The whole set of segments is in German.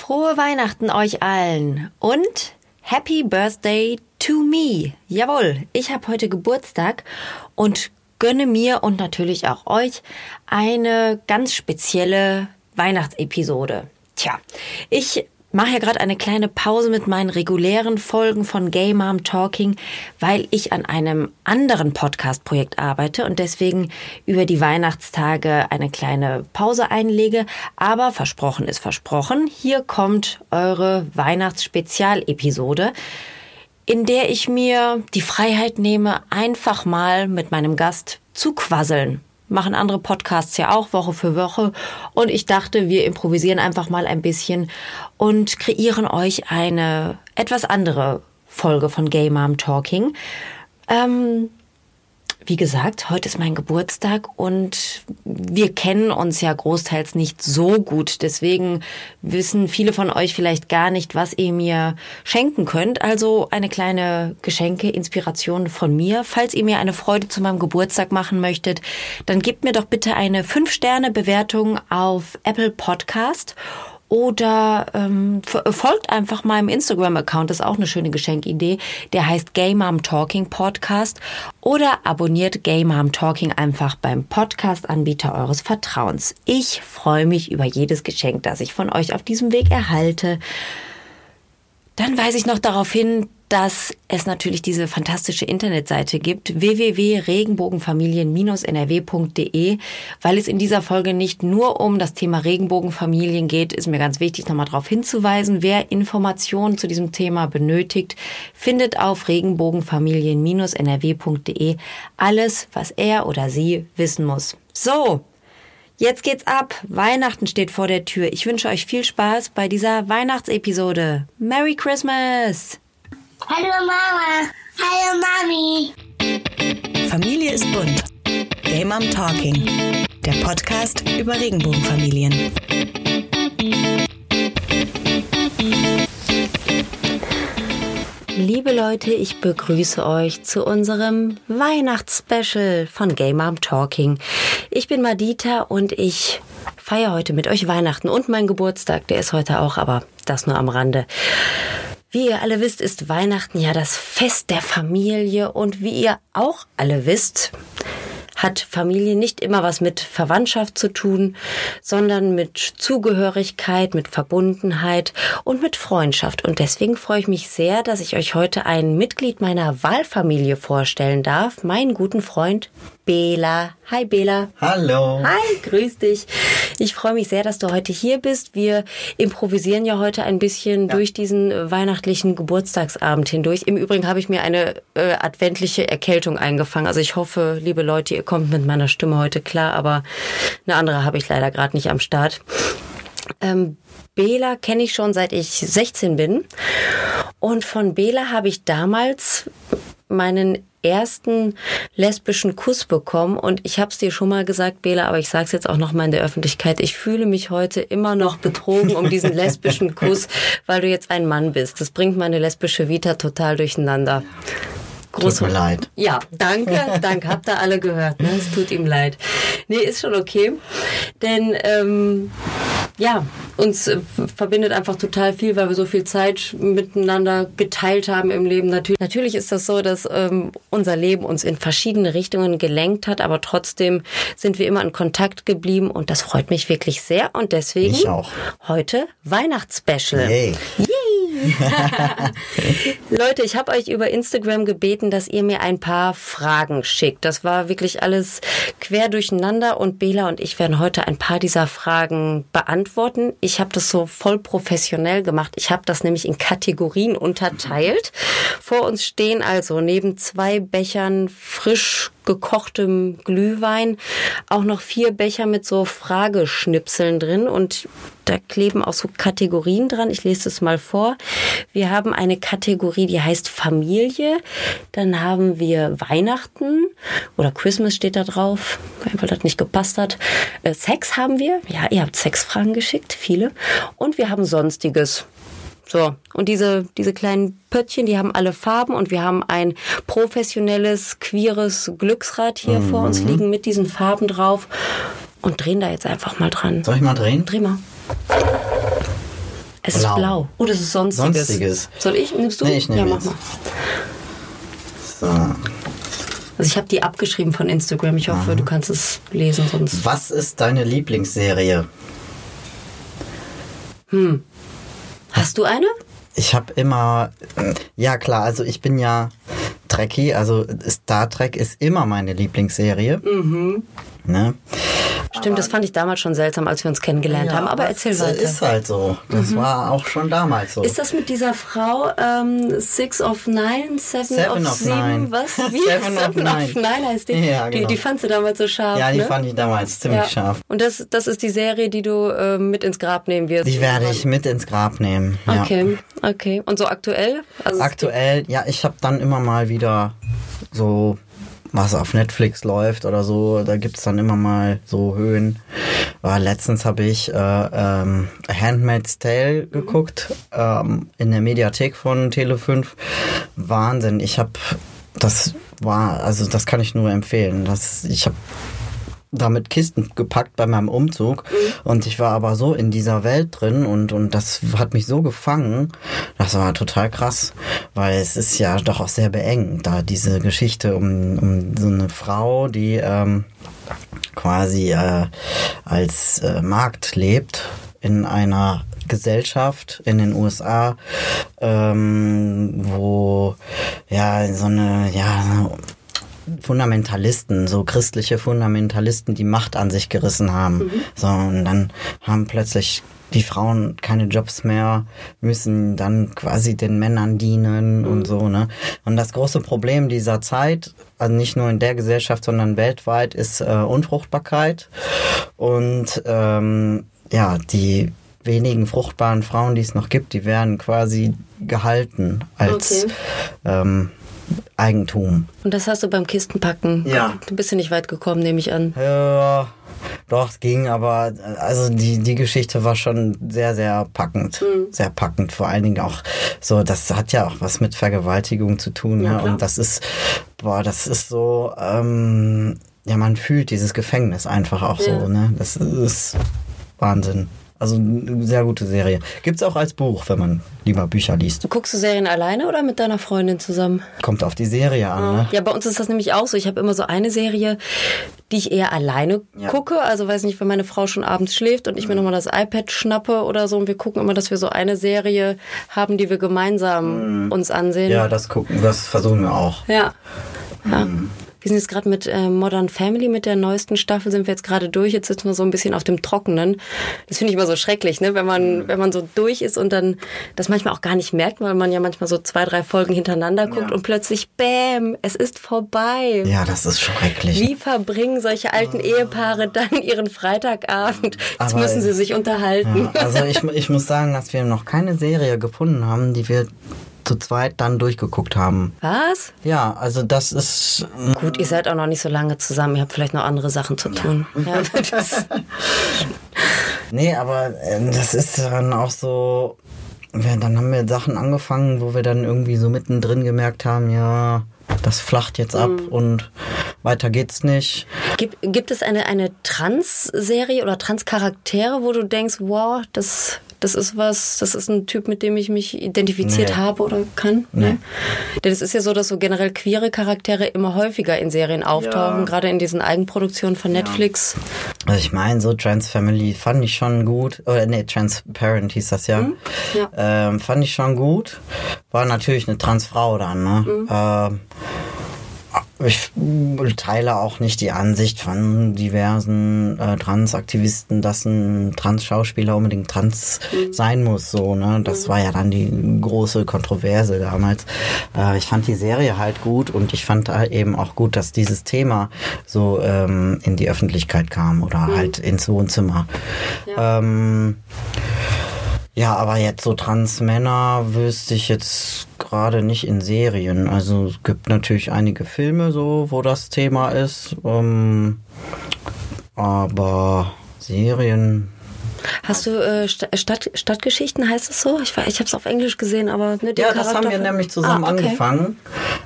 Frohe Weihnachten euch allen und Happy Birthday to me. Jawohl, ich habe heute Geburtstag und gönne mir und natürlich auch euch eine ganz spezielle Weihnachtsepisode. Tja, ich mache ja gerade eine kleine Pause mit meinen regulären Folgen von Gay Mom Talking, weil ich an einem anderen Podcast-Projekt arbeite und deswegen über die Weihnachtstage eine kleine Pause einlege. Aber versprochen ist versprochen. Hier kommt eure Weihnachtsspezialepisode, in der ich mir die Freiheit nehme, einfach mal mit meinem Gast zu quasseln machen andere Podcasts ja auch Woche für Woche. Und ich dachte, wir improvisieren einfach mal ein bisschen und kreieren euch eine etwas andere Folge von Gay Mom Talking. Ähm, wie gesagt, heute ist mein Geburtstag und wir kennen uns ja großteils nicht so gut. Deswegen wissen viele von euch vielleicht gar nicht, was ihr mir schenken könnt. Also eine kleine Geschenke, Inspiration von mir. Falls ihr mir eine Freude zu meinem Geburtstag machen möchtet, dann gebt mir doch bitte eine 5-Sterne-Bewertung auf Apple Podcast oder ähm, folgt einfach meinem Instagram-Account, das ist auch eine schöne Geschenkidee. Der heißt Gay Mom Talking Podcast. Oder abonniert Gay Mom Talking einfach beim Podcast-Anbieter eures Vertrauens. Ich freue mich über jedes Geschenk, das ich von euch auf diesem Weg erhalte. Dann weise ich noch darauf hin, dass es natürlich diese fantastische Internetseite gibt, www.regenbogenfamilien-nrw.de. Weil es in dieser Folge nicht nur um das Thema Regenbogenfamilien geht, ist mir ganz wichtig, nochmal darauf hinzuweisen. Wer Informationen zu diesem Thema benötigt, findet auf regenbogenfamilien-nrw.de alles, was er oder sie wissen muss. So, Jetzt geht's ab. Weihnachten steht vor der Tür. Ich wünsche euch viel Spaß bei dieser Weihnachtsepisode. Merry Christmas! Hallo Mama. Hallo Mami. Familie ist bunt. Game Mom Talking. Der Podcast über Regenbogenfamilien. Liebe Leute, ich begrüße euch zu unserem Weihnachtsspecial von Game Mom Talking. Ich bin Madita und ich feiere heute mit euch Weihnachten und mein Geburtstag. Der ist heute auch, aber das nur am Rande. Wie ihr alle wisst, ist Weihnachten ja das Fest der Familie und wie ihr auch alle wisst, hat Familie nicht immer was mit Verwandtschaft zu tun, sondern mit Zugehörigkeit, mit Verbundenheit und mit Freundschaft. Und deswegen freue ich mich sehr, dass ich euch heute ein Mitglied meiner Wahlfamilie vorstellen darf, meinen guten Freund Bela. Hi Bela. Hallo. Hi, grüß dich. Ich freue mich sehr, dass du heute hier bist. Wir improvisieren ja heute ein bisschen ja. durch diesen weihnachtlichen Geburtstagsabend hindurch. Im Übrigen habe ich mir eine äh, adventliche Erkältung eingefangen. Also ich hoffe, liebe Leute, ihr kommt mit meiner Stimme heute klar, aber eine andere habe ich leider gerade nicht am Start. Ähm, Bela kenne ich schon seit ich 16 bin. Und von Bela habe ich damals meinen ersten lesbischen Kuss bekommen und ich habe es dir schon mal gesagt, Bela, aber ich sage es jetzt auch noch mal in der Öffentlichkeit. Ich fühle mich heute immer noch betrogen um diesen lesbischen Kuss, weil du jetzt ein Mann bist. Das bringt meine lesbische Vita total durcheinander. Groß tut mir leid. Ja, danke, danke. Habt ihr alle gehört. Ne? Es tut ihm leid. Nee, ist schon okay. Denn ähm, ja, uns äh, verbindet einfach total viel, weil wir so viel Zeit miteinander geteilt haben im Leben. Natürlich, natürlich ist das so, dass ähm, unser Leben uns in verschiedene Richtungen gelenkt hat, aber trotzdem sind wir immer in Kontakt geblieben und das freut mich wirklich sehr. Und deswegen heute Weihnachtsspecial. Yay. Yay. Leute, ich habe euch über Instagram gebeten, dass ihr mir ein paar Fragen schickt. Das war wirklich alles quer durcheinander und Bela und ich werden heute ein paar dieser Fragen beantworten. Ich habe das so voll professionell gemacht. Ich habe das nämlich in Kategorien unterteilt. Vor uns stehen also neben zwei Bechern frisch gekochtem Glühwein auch noch vier Becher mit so Frageschnipseln drin und da kleben auch so Kategorien dran. Ich lese das mal vor. Wir haben eine Kategorie, die heißt Familie. Dann haben wir Weihnachten oder Christmas steht da drauf, weil das nicht gepasst hat. Äh, Sex haben wir. Ja, ihr habt Sexfragen geschickt, viele. Und wir haben Sonstiges. So, und diese, diese kleinen Pöttchen, die haben alle Farben und wir haben ein professionelles, queeres Glücksrad hier mhm. vor uns liegen mit diesen Farben drauf und drehen da jetzt einfach mal dran. Soll ich mal drehen? Dreh mal. Es ist Blau. blau. Oh, das ist sonstiges. Sonstiges. Soll ich? Nimmst du? Nee, ich nehm Ja, mach jetzt. mal. So. Also ich habe die abgeschrieben von Instagram. Ich hoffe, du kannst es lesen, sonst. Was ist deine Lieblingsserie? Hast du eine? Ich habe immer, ja klar, also ich bin ja Trekkie, also Star Trek ist immer meine Lieblingsserie. Mhm. Ne? Stimmt, das fand ich damals schon seltsam, als wir uns kennengelernt haben. Aber erzähl das weiter. Mhm. ist halt so. Das war auch schon damals so. Ist das mit dieser Frau ähm, Six of Nine, Seven, Seven of, of Sieben, Nine. was? Wie? Seven of Nine. Nine heißt die. Ja, die. genau. Die fandst du damals so scharf, ja, die ne? fand ich damals ziemlich Ja. scharf. Und das, das ist die Serie, die du äh, mit ins Grab nehmen wirst. Die werde ich mit ins Grab nehmen. Ja. Okay, okay. Und so aktuell? Also Aktuell, ja, ich habe dann immer mal wieder so was auf Netflix läuft oder so, da gibt's dann immer mal so Höhen. Aber letztens habe ich äh, ähm, A Handmaid's Tale geguckt ähm, in der Mediathek von Tele5. Wahnsinn, ich habe das war, also das kann ich nur empfehlen. Das, ich habe damit Kisten gepackt bei meinem Umzug und ich war aber so in dieser Welt drin und, und das hat mich so gefangen. Das war total krass, weil es ist ja doch auch sehr beengend, da diese Geschichte um, um so eine Frau, die ähm, quasi äh, als äh, Markt lebt in einer Gesellschaft in den USA, ähm, wo ja so eine ja Fundamentalisten, so christliche Fundamentalisten, die Macht an sich gerissen haben. So, und dann haben plötzlich die Frauen keine Jobs mehr, müssen dann quasi den Männern dienen und so, ne? Und das große Problem dieser Zeit, also nicht nur in der Gesellschaft, sondern weltweit, ist äh, Unfruchtbarkeit. Und ähm, ja, die wenigen fruchtbaren Frauen, die es noch gibt, die werden quasi gehalten als Okay. ähm, Eigentum. Und das hast du beim Kistenpacken. Ja. Du bist ja nicht weit gekommen, nehme ich an. Ja, doch, es ging, aber also die, die Geschichte war schon sehr, sehr packend. Sehr packend. Vor allen Dingen auch so, das hat ja auch was mit Vergewaltigung zu tun. Ja, ne? Und das ist, boah, das ist so, ähm, ja, man fühlt dieses Gefängnis einfach auch Ja. so, ne? Das ist Wahnsinn. Also eine sehr gute Serie. Gibt's auch als Buch, wenn man lieber Bücher liest. Guckst du Serien alleine oder mit deiner Freundin zusammen? Kommt auf die Serie an, ne? Ja, bei uns ist das nämlich auch so. Ich habe immer so eine Serie, die ich eher alleine Ja. gucke. Also weiß nicht, wenn meine Frau schon abends schläft und ich mir nochmal das iPad schnappe oder so. Und wir gucken immer, dass wir so eine Serie haben, die wir gemeinsam uns ansehen. Ja, das gucken, das versuchen wir auch. Ja. ja. Wir sind jetzt gerade mit äh, Modern Family, mit der neuesten Staffel sind wir jetzt gerade durch. Jetzt sitzen wir so ein bisschen auf dem Trockenen. Das finde ich immer so schrecklich, ne? wenn man wenn man so durch ist und dann das manchmal auch gar nicht merkt, weil man ja manchmal so zwei, drei Folgen hintereinander guckt Ja. und plötzlich, bäm, es ist vorbei. Ja, das ist schrecklich. Wie verbringen solche alten Ehepaare dann ihren Freitagabend? Jetzt Aber- müssen sie sich unterhalten. Ja, also ich, ich muss sagen, dass wir noch keine Serie gefunden haben, die wir zu zweit dann durchgeguckt haben. Was? Ja, also das ist Gut, ihr seid auch noch nicht so lange zusammen. Ihr habt vielleicht noch andere Sachen zu tun. Ja, das, nee, aber äh, das ist dann auch so. Ja, dann haben wir Sachen angefangen, wo wir dann irgendwie so mittendrin gemerkt haben, ja, das flacht jetzt ab und weiter geht's nicht. Gibt, gibt es eine, eine Trans-Serie oder Trans-Charaktere, wo du denkst, wow, das, das ist was, das ist ein Typ, mit dem ich mich identifiziert Nee. habe oder kann? Nee. Denn es ist ja so, dass so generell queere Charaktere immer häufiger in Serien auftauchen, Ja. gerade in diesen Eigenproduktionen von Netflix. Also ich meine, so Trans Family fand ich schon gut. Oder nee, Transparent hieß das ja. Ja. Ähm, fand ich schon gut. War natürlich eine Transfrau dann, ne? Ähm, ich teile auch nicht die Ansicht von diversen äh, Transaktivisten, dass ein Trans-Schauspieler unbedingt trans sein muss. So, ne? Das war ja dann die große Kontroverse damals. Äh, ich fand die Serie halt gut und ich fand halt eben auch gut, dass dieses Thema so ähm, in die Öffentlichkeit kam oder halt ins Wohnzimmer. Ähm, ja, aber jetzt so Transmänner wüsste ich jetzt gerade nicht in Serien. Also es gibt natürlich einige Filme so, wo das Thema ist. Ähm, aber Serien. Hast du äh, Sta- Stadt, Stadtgeschichten, heißt es so? Ich, war- ich habe es auf Englisch gesehen, aber ne, der Ja, das haben wir nämlich zusammen Ah, okay. angefangen.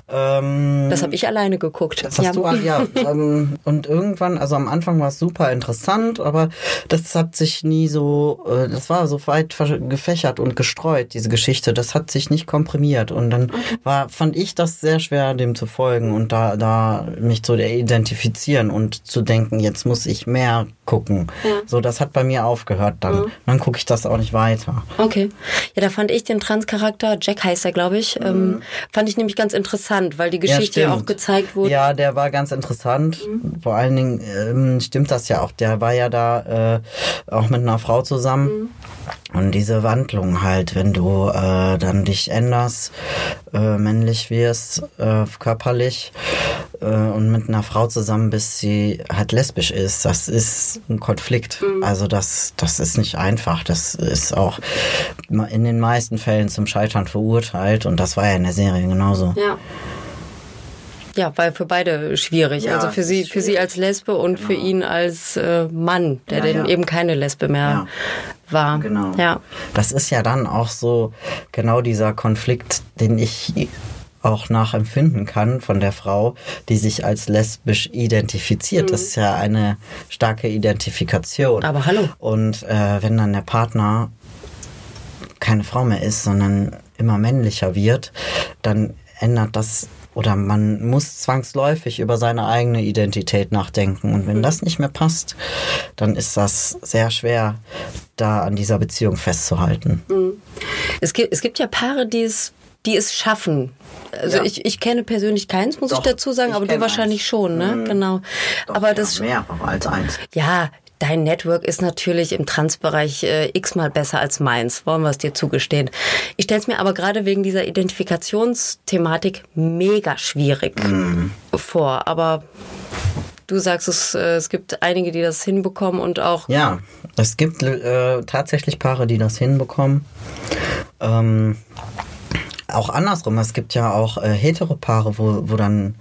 Ähm, Das habe ich alleine geguckt. Das hast du, ah, ja. ähm, und irgendwann, also am Anfang war es super interessant, aber das hat sich nie so, äh, das war so weit gefächert und gestreut, diese Geschichte. Das hat sich nicht komprimiert. Und dann war, fand ich das sehr schwer, dem zu folgen und da, da mich zu identifizieren und zu denken, jetzt muss ich mehr gucken. So, das hat bei mir aufgehört dann. Dann gucke ich das auch nicht weiter. Okay. Ja, da fand ich den Trans-Charakter, Jack heißt er, glaube ich, ähm, fand ich nämlich ganz interessant, weil die Geschichte ja, stimmt. auch gezeigt wurde. Ja, der war ganz interessant. Vor allen Dingen ähm, stimmt das ja auch. Der war ja da äh, auch mit einer Frau zusammen. Und diese Wandlung halt, wenn du äh, dann dich änderst, äh, männlich wirst, äh, körperlich äh, und mit einer Frau zusammen bist, die halt lesbisch ist, das ist ein Konflikt. Also das, das ist nicht einfach. Das ist auch in den meisten Fällen zum Scheitern verurteilt und das war ja in der Serie genauso. Ja. Ja, weil für beide schwierig. Ja, also für sie, für sie als Lesbe und für ihn als äh, Mann, der Ja, denn ja. eben keine Lesbe mehr war. Genau. Ja. Das ist ja dann auch so genau dieser Konflikt, den ich auch nachempfinden kann von der Frau, die sich als lesbisch identifiziert. Das ist ja eine starke Identifikation. Aber hallo. Und äh, wenn dann der Partner keine Frau mehr ist, sondern immer männlicher wird, dann ändert das oder man muss zwangsläufig über seine eigene Identität nachdenken. Und wenn das nicht mehr passt, dann ist das sehr schwer, da an dieser Beziehung festzuhalten. Es gibt, es gibt ja Paare, die es, die es schaffen. Also Ja. ich, ich kenne persönlich keins, muss Doch, ich dazu sagen, ich aber du wahrscheinlich eins. schon, ne? Mhm. Genau. aber das, mehr als eins. ja, dein Network ist natürlich im Transbereich äh, x-mal besser als meins, wollen wir es dir zugestehen. Ich stelle es mir aber gerade wegen dieser Identifikationsthematik mega schwierig vor. Aber du sagst, es, äh, es gibt einige, die das hinbekommen und auch Ja, es gibt äh, tatsächlich Paare, die das hinbekommen. Ähm, auch andersrum, es gibt ja auch äh, Heteropaare, wo, wo dann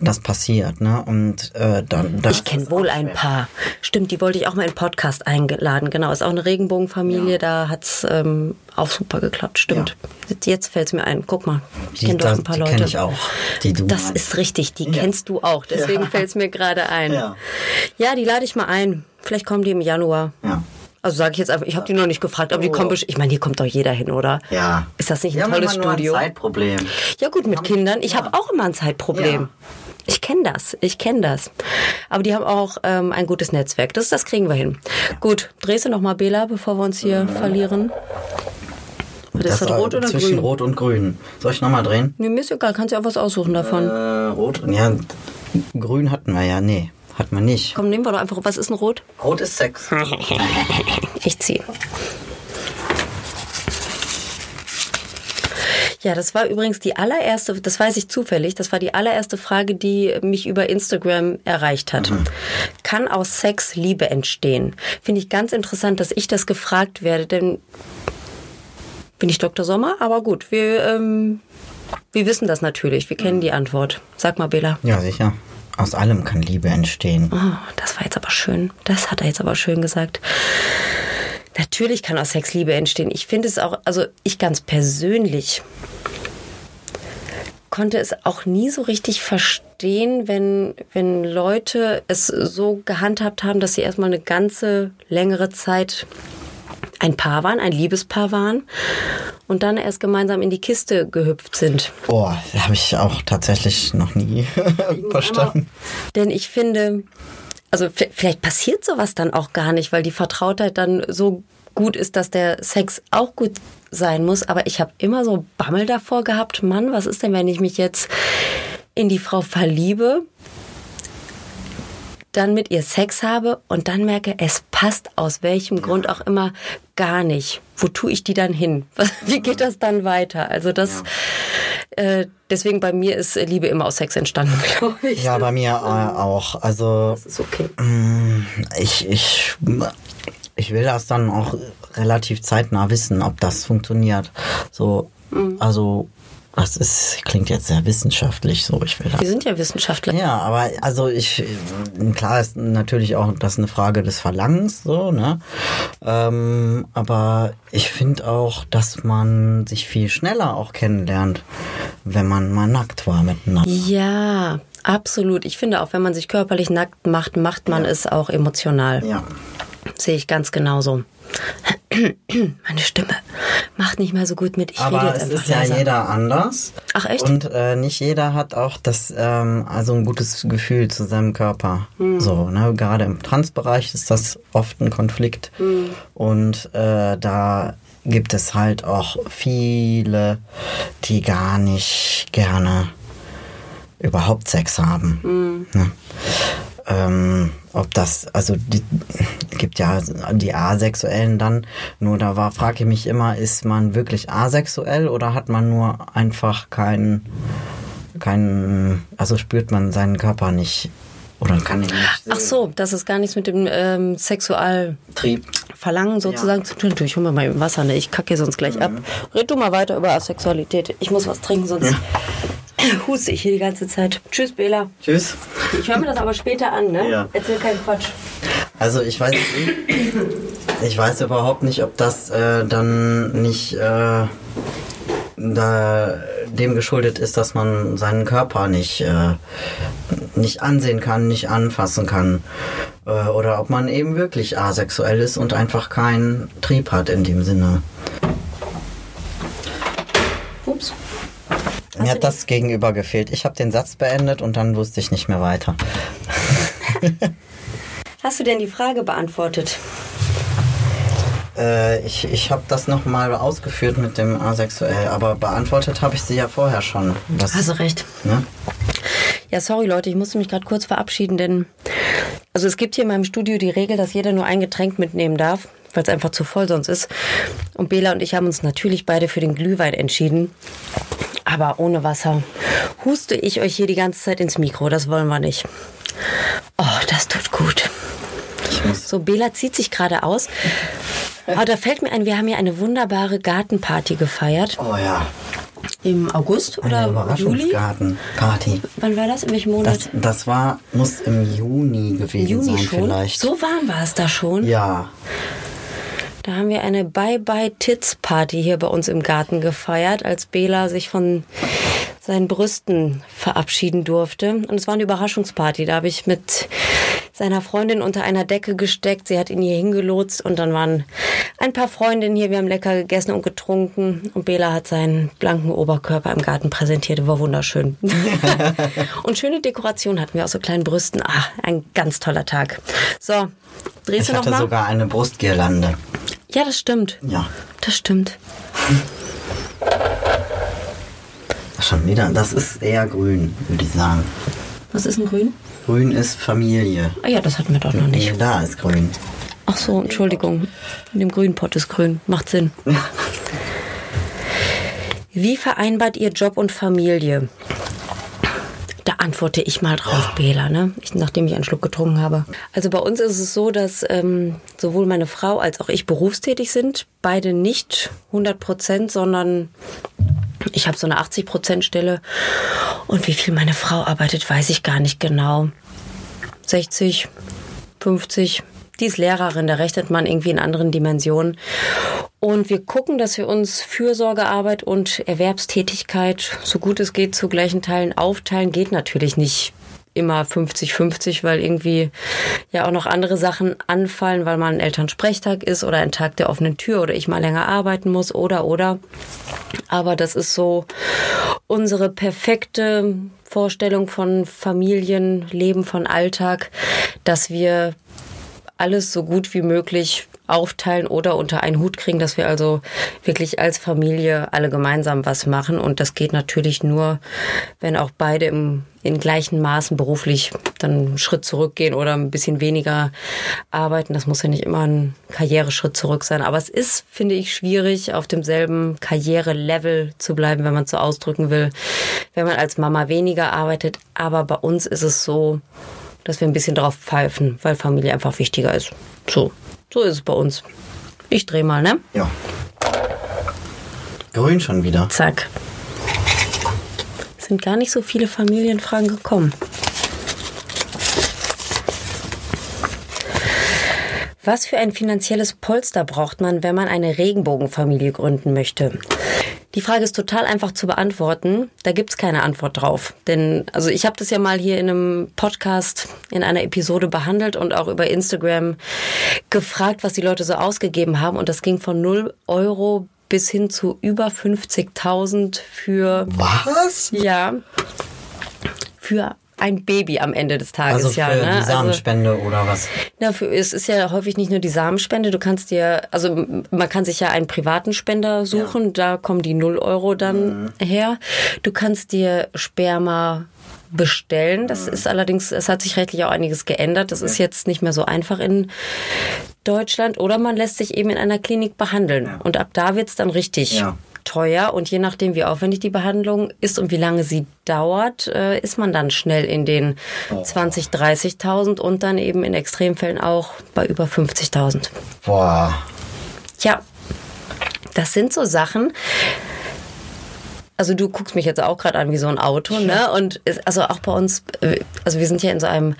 das passiert, ne? Und äh, dann das Mhm. Ich kenne wohl ein paar. Stimmt, die wollte ich auch mal in den Podcast eingeladen. Genau, ist auch eine Regenbogenfamilie, da hat's ähm, auch super geklappt. Stimmt. Jetzt fällt's mir ein. Guck mal, ich Die- kenne doch ein paar die Leute. kenn ich auch, die du das meinst. ist richtig, die Ja. kennst du auch. Deswegen Ja. fällt's mir gerade ein. Ja. ja, die lade ich mal ein. Vielleicht kommen die im Januar. Ja. Also sage ich jetzt einfach, ich habe die noch nicht gefragt, aber die Oh. kommen bestimmt. Ich meine, hier kommt doch jeder hin, oder? Ja. Ist das nicht ein haben tolles immer nur Studio? Ein Zeitproblem. Ja gut, mit Kindern. Ich habe auch immer ein Zeitproblem. Ja. Ich kenne das, ich kenne das. Aber die haben auch ähm, ein gutes Netzwerk. Das, das kriegen wir hin. Gut, drehst du noch mal Bela, bevor wir uns hier verlieren? Was ist das, rot oder zwischen grün? Rot und Grün. Soll ich nochmal drehen? Nee, mir ist egal, kannst du auch was aussuchen davon. Äh, rot. Ja, Grün hatten wir ja. Nee, hatten wir nicht. Komm, nehmen wir doch einfach, was ist ein Rot? Rot ist Sex. Ich ziehe. Ja, das war übrigens die allererste, das weiß ich zufällig, das war die allererste Frage, die mich über Instagram erreicht hat. Kann aus Sex Liebe entstehen? Finde ich ganz interessant, dass ich das gefragt werde, denn bin ich Dr. Sommer, aber gut, wir, ähm, wir wissen das natürlich, wir kennen die Antwort. Sag mal, Bela. Ja, sicher. Aus allem kann Liebe entstehen. Oh, das war jetzt aber schön. Das hat er jetzt aber schön gesagt. Natürlich kann aus Sex Liebe entstehen. Ich finde es auch, also ich ganz persönlich konnte es auch nie so richtig verstehen, wenn, wenn Leute es so gehandhabt haben, dass sie erstmal eine ganze längere Zeit ein Paar waren, ein Liebespaar waren und dann erst gemeinsam in die Kiste gehüpft sind. Boah, habe ich auch tatsächlich noch nie verstanden. Denn ich finde, also vielleicht passiert sowas dann auch gar nicht, weil die Vertrautheit dann so gut ist, dass der Sex auch gut sein muss. Aber ich habe immer so Bammel davor gehabt, Mann, was ist denn, wenn ich mich jetzt in die Frau verliebe, dann mit ihr Sex habe und dann merke, es passt aus welchem Grund auch immer gar nicht. Wo tue ich die dann hin? Wie geht das dann weiter? Also das, äh, deswegen bei mir ist Liebe immer aus Sex entstanden, glaube ich. Ja, bei mir äh, auch. Also Das ist okay. ich, ich, ich will das dann auch relativ zeitnah wissen, ob das funktioniert. So, also das ist, klingt jetzt sehr wissenschaftlich so. Ich will Wir sind ja Wissenschaftler. Ja, aber also ich, klar ist natürlich auch das eine Frage des Verlangens, so, ne? Ähm, aber ich finde auch, dass man sich viel schneller auch kennenlernt, wenn man mal nackt war miteinander. Ja, absolut. Ich finde auch, wenn man sich körperlich nackt macht, macht man es auch emotional. Ja. Sehe ich ganz genauso. Meine Stimme macht nicht mehr so gut mit. Ich rede Aber jetzt es ist ja leiser. jeder anders. Ach, echt? Und äh, nicht jeder hat auch das, ähm, also ein gutes Gefühl zu seinem Körper. Hm. So, ne? Gerade im Transbereich ist das oft ein Konflikt. Hm. Und äh, da gibt es halt auch viele, die gar nicht gerne überhaupt Sex haben. Hm. Ne? Ähm, ob das, also die gibt ja die Asexuellen dann, nur da war, frage ich mich immer, ist man wirklich asexuell oder hat man nur einfach keinen, keinen, also spürt man seinen Körper nicht oder kann ihn nicht Ach so, dass es gar nichts mit dem ähm, Sexualverlangen Trieb. sozusagen zu tun. Du, Ich hol mir mal eben Wasser, ne? Ich kacke hier sonst gleich ab. Red du mal weiter über Asexualität. Ich muss was trinken, sonst huste ich hier die ganze Zeit. Tschüss, Bela. Tschüss. Ich höre mir das aber später an, ne? Ja. Erzähl keinen Quatsch. Also ich weiß, ich weiß überhaupt nicht, ob das äh, dann nicht äh, da dem geschuldet ist, dass man seinen Körper nicht äh, nicht ansehen kann, nicht anfassen kann, äh, oder ob man eben wirklich asexuell ist und einfach keinen Trieb hat in dem Sinne. Mir hat das gegenüber gefehlt. Ich habe den Satz beendet und dann wusste ich nicht mehr weiter. Hast du denn die Frage beantwortet? Äh, ich ich habe das nochmal ausgeführt mit dem asexuell, aber beantwortet habe ich sie ja vorher schon. Das, Hast du recht. ne? Ja, sorry Leute, ich musste mich gerade kurz verabschieden, denn also es gibt hier in meinem Studio die Regel, dass jeder nur ein Getränk mitnehmen darf, weil es einfach zu voll sonst ist. Und Bela und ich haben uns natürlich beide für den Glühwein entschieden. Aber ohne Wasser huste ich euch hier die ganze Zeit ins Mikro. Das wollen wir nicht. Oh, das tut gut. So, Bela zieht sich gerade aus. Aber da fällt mir ein, wir haben ja eine wunderbare Gartenparty gefeiert. Oh ja, Im August oder Juli? Überraschungsgartenparty. Wann war das? In welchem Monat? Das, das war, muss im Juni gewesen Juni sein schon? vielleicht. So warm war es da schon. Ja, Da haben wir eine Bye-Bye-Tits-Party hier bei uns im Garten gefeiert, als Bela sich von seinen Brüsten verabschieden durfte. Und es war eine Überraschungsparty. Da habe ich mit seiner Freundin unter einer Decke gesteckt. Sie hat ihn hier hingelotst und dann waren ein paar Freundinnen hier. Wir haben lecker gegessen und getrunken und Bela hat seinen blanken Oberkörper im Garten präsentiert. War wunderschön. und schöne Dekoration hatten wir aus so kleinen Brüsten. Ah, ein ganz toller Tag. So, drehst ich du noch hatte mal? sogar eine Brustgirlande. Ja, das stimmt. Ja, Das stimmt. schon wieder. Das ist eher grün, würde ich sagen. Was ist ein Grün? Grün ist Familie. Ah ja, das hatten wir doch noch nicht. Da ist grün. Ach so, Entschuldigung. In dem grünen Pott ist grün. Macht Sinn. Wie vereinbart ihr Job und Familie? Da antworte ich mal drauf, Bela, ne? Ich, nachdem ich einen Schluck getrunken habe. Also bei uns ist es so, dass ähm, sowohl meine Frau als auch ich berufstätig sind. Beide nicht 100 Prozent, sondern ich habe so eine 80 Prozent Stelle. Und wie viel meine Frau arbeitet, weiß ich gar nicht genau. 60, 50. Die ist Lehrerin, da rechnet man irgendwie in anderen Dimensionen. Und wir gucken, dass wir uns Fürsorgearbeit und Erwerbstätigkeit so gut es geht zu gleichen Teilen aufteilen. Geht natürlich nicht immer 50-50, weil irgendwie ja auch noch andere Sachen anfallen, weil mal ein Elternsprechtag ist oder ein Tag der offenen Tür oder ich mal länger arbeiten muss oder oder. Aber das ist so unsere perfekte Vorstellung von Familienleben, von Alltag, dass wir alles so gut wie möglich aufteilen oder unter einen Hut kriegen, dass wir also wirklich als Familie alle gemeinsam was machen. Und das geht natürlich nur, wenn auch beide im, in gleichen Maßen beruflich dann einen Schritt zurückgehen oder ein bisschen weniger arbeiten. Das muss ja nicht immer ein Karriereschritt zurück sein. Aber es ist, finde ich, schwierig, auf demselben Karrierelevel zu bleiben, wenn man es so ausdrücken will, wenn man als Mama weniger arbeitet. Aber bei uns ist es so, dass wir ein bisschen drauf pfeifen, weil Familie einfach wichtiger ist. So, so ist es bei uns. Ich dreh mal, ne? Ja. Grün schon wieder. Zack. Sind gar nicht so viele Familienfragen gekommen. Was für ein finanzielles Polster braucht man, wenn man eine Regenbogenfamilie gründen möchte? Die Frage ist total einfach zu beantworten. Da gibt's keine Antwort drauf. Denn, also ich habe das ja mal hier in einem Podcast in einer Episode behandelt und auch über Instagram gefragt, was die Leute so ausgegeben haben. Und das ging von 0 Euro bis hin zu über 50.000 für. Was? Ja. Für ein Baby am Ende des Tages, Also für ja. Ne? die Also- Samenspende oder was? na, für, es ist ja häufig nicht nur die Samenspende. Du kannst dir, also man kann sich ja einen privaten Spender suchen. Da kommen die 0 Euro dann her. Du kannst dir Sperma bestellen. Das ist allerdings, es hat sich rechtlich auch einiges geändert. Das ist jetzt nicht mehr so einfach in Deutschland. Oder man lässt sich eben in einer Klinik behandeln. Und ab da wird's dann richtig Ja. teuer und je nachdem, wie aufwendig die Behandlung ist und wie lange sie dauert, äh, ist man dann schnell in den 20, 30.000 und dann eben in Extremfällen auch bei über 50.000. Boah. Ja, das sind so Sachen. Also du guckst mich jetzt auch gerade an wie so ein Auto, ne? Und es, also auch bei uns, äh, also wir sind ja in so einem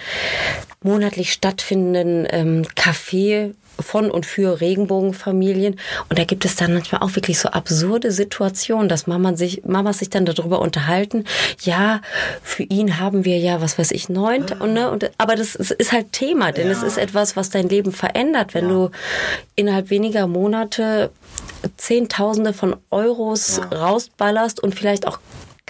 monatlich stattfindenden ähm, Café von und für Regenbogenfamilien. Und da gibt es dann manchmal auch wirklich so absurde Situationen, dass Mama sich, Mamas sich dann darüber unterhalten. Ja, für ihn haben wir ja, was weiß ich, neun. Und, ne, und, aber das ist, ist halt Thema, denn es ist etwas, was dein Leben verändert, wenn du innerhalb weniger Monate Zehntausende von Euros rausballerst und vielleicht auch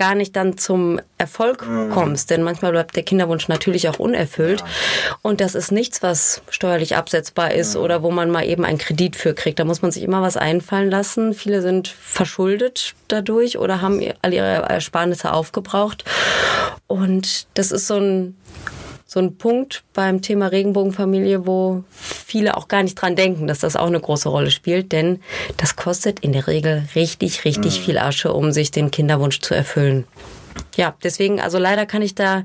gar nicht dann zum Erfolg kommst. Denn manchmal bleibt der Kinderwunsch natürlich auch unerfüllt. Und das ist nichts, was steuerlich absetzbar ist oder wo man mal eben einen Kredit für kriegt. Da muss man sich immer was einfallen lassen. Viele sind verschuldet dadurch oder haben all ihre Ersparnisse aufgebraucht. Und das ist so ein so ein Punkt beim Thema Regenbogenfamilie, wo viele auch gar nicht dran denken, dass das auch eine große Rolle spielt, denn das kostet in der Regel richtig, richtig viel Asche, um sich den Kinderwunsch zu erfüllen. Ja, deswegen, also leider kann ich da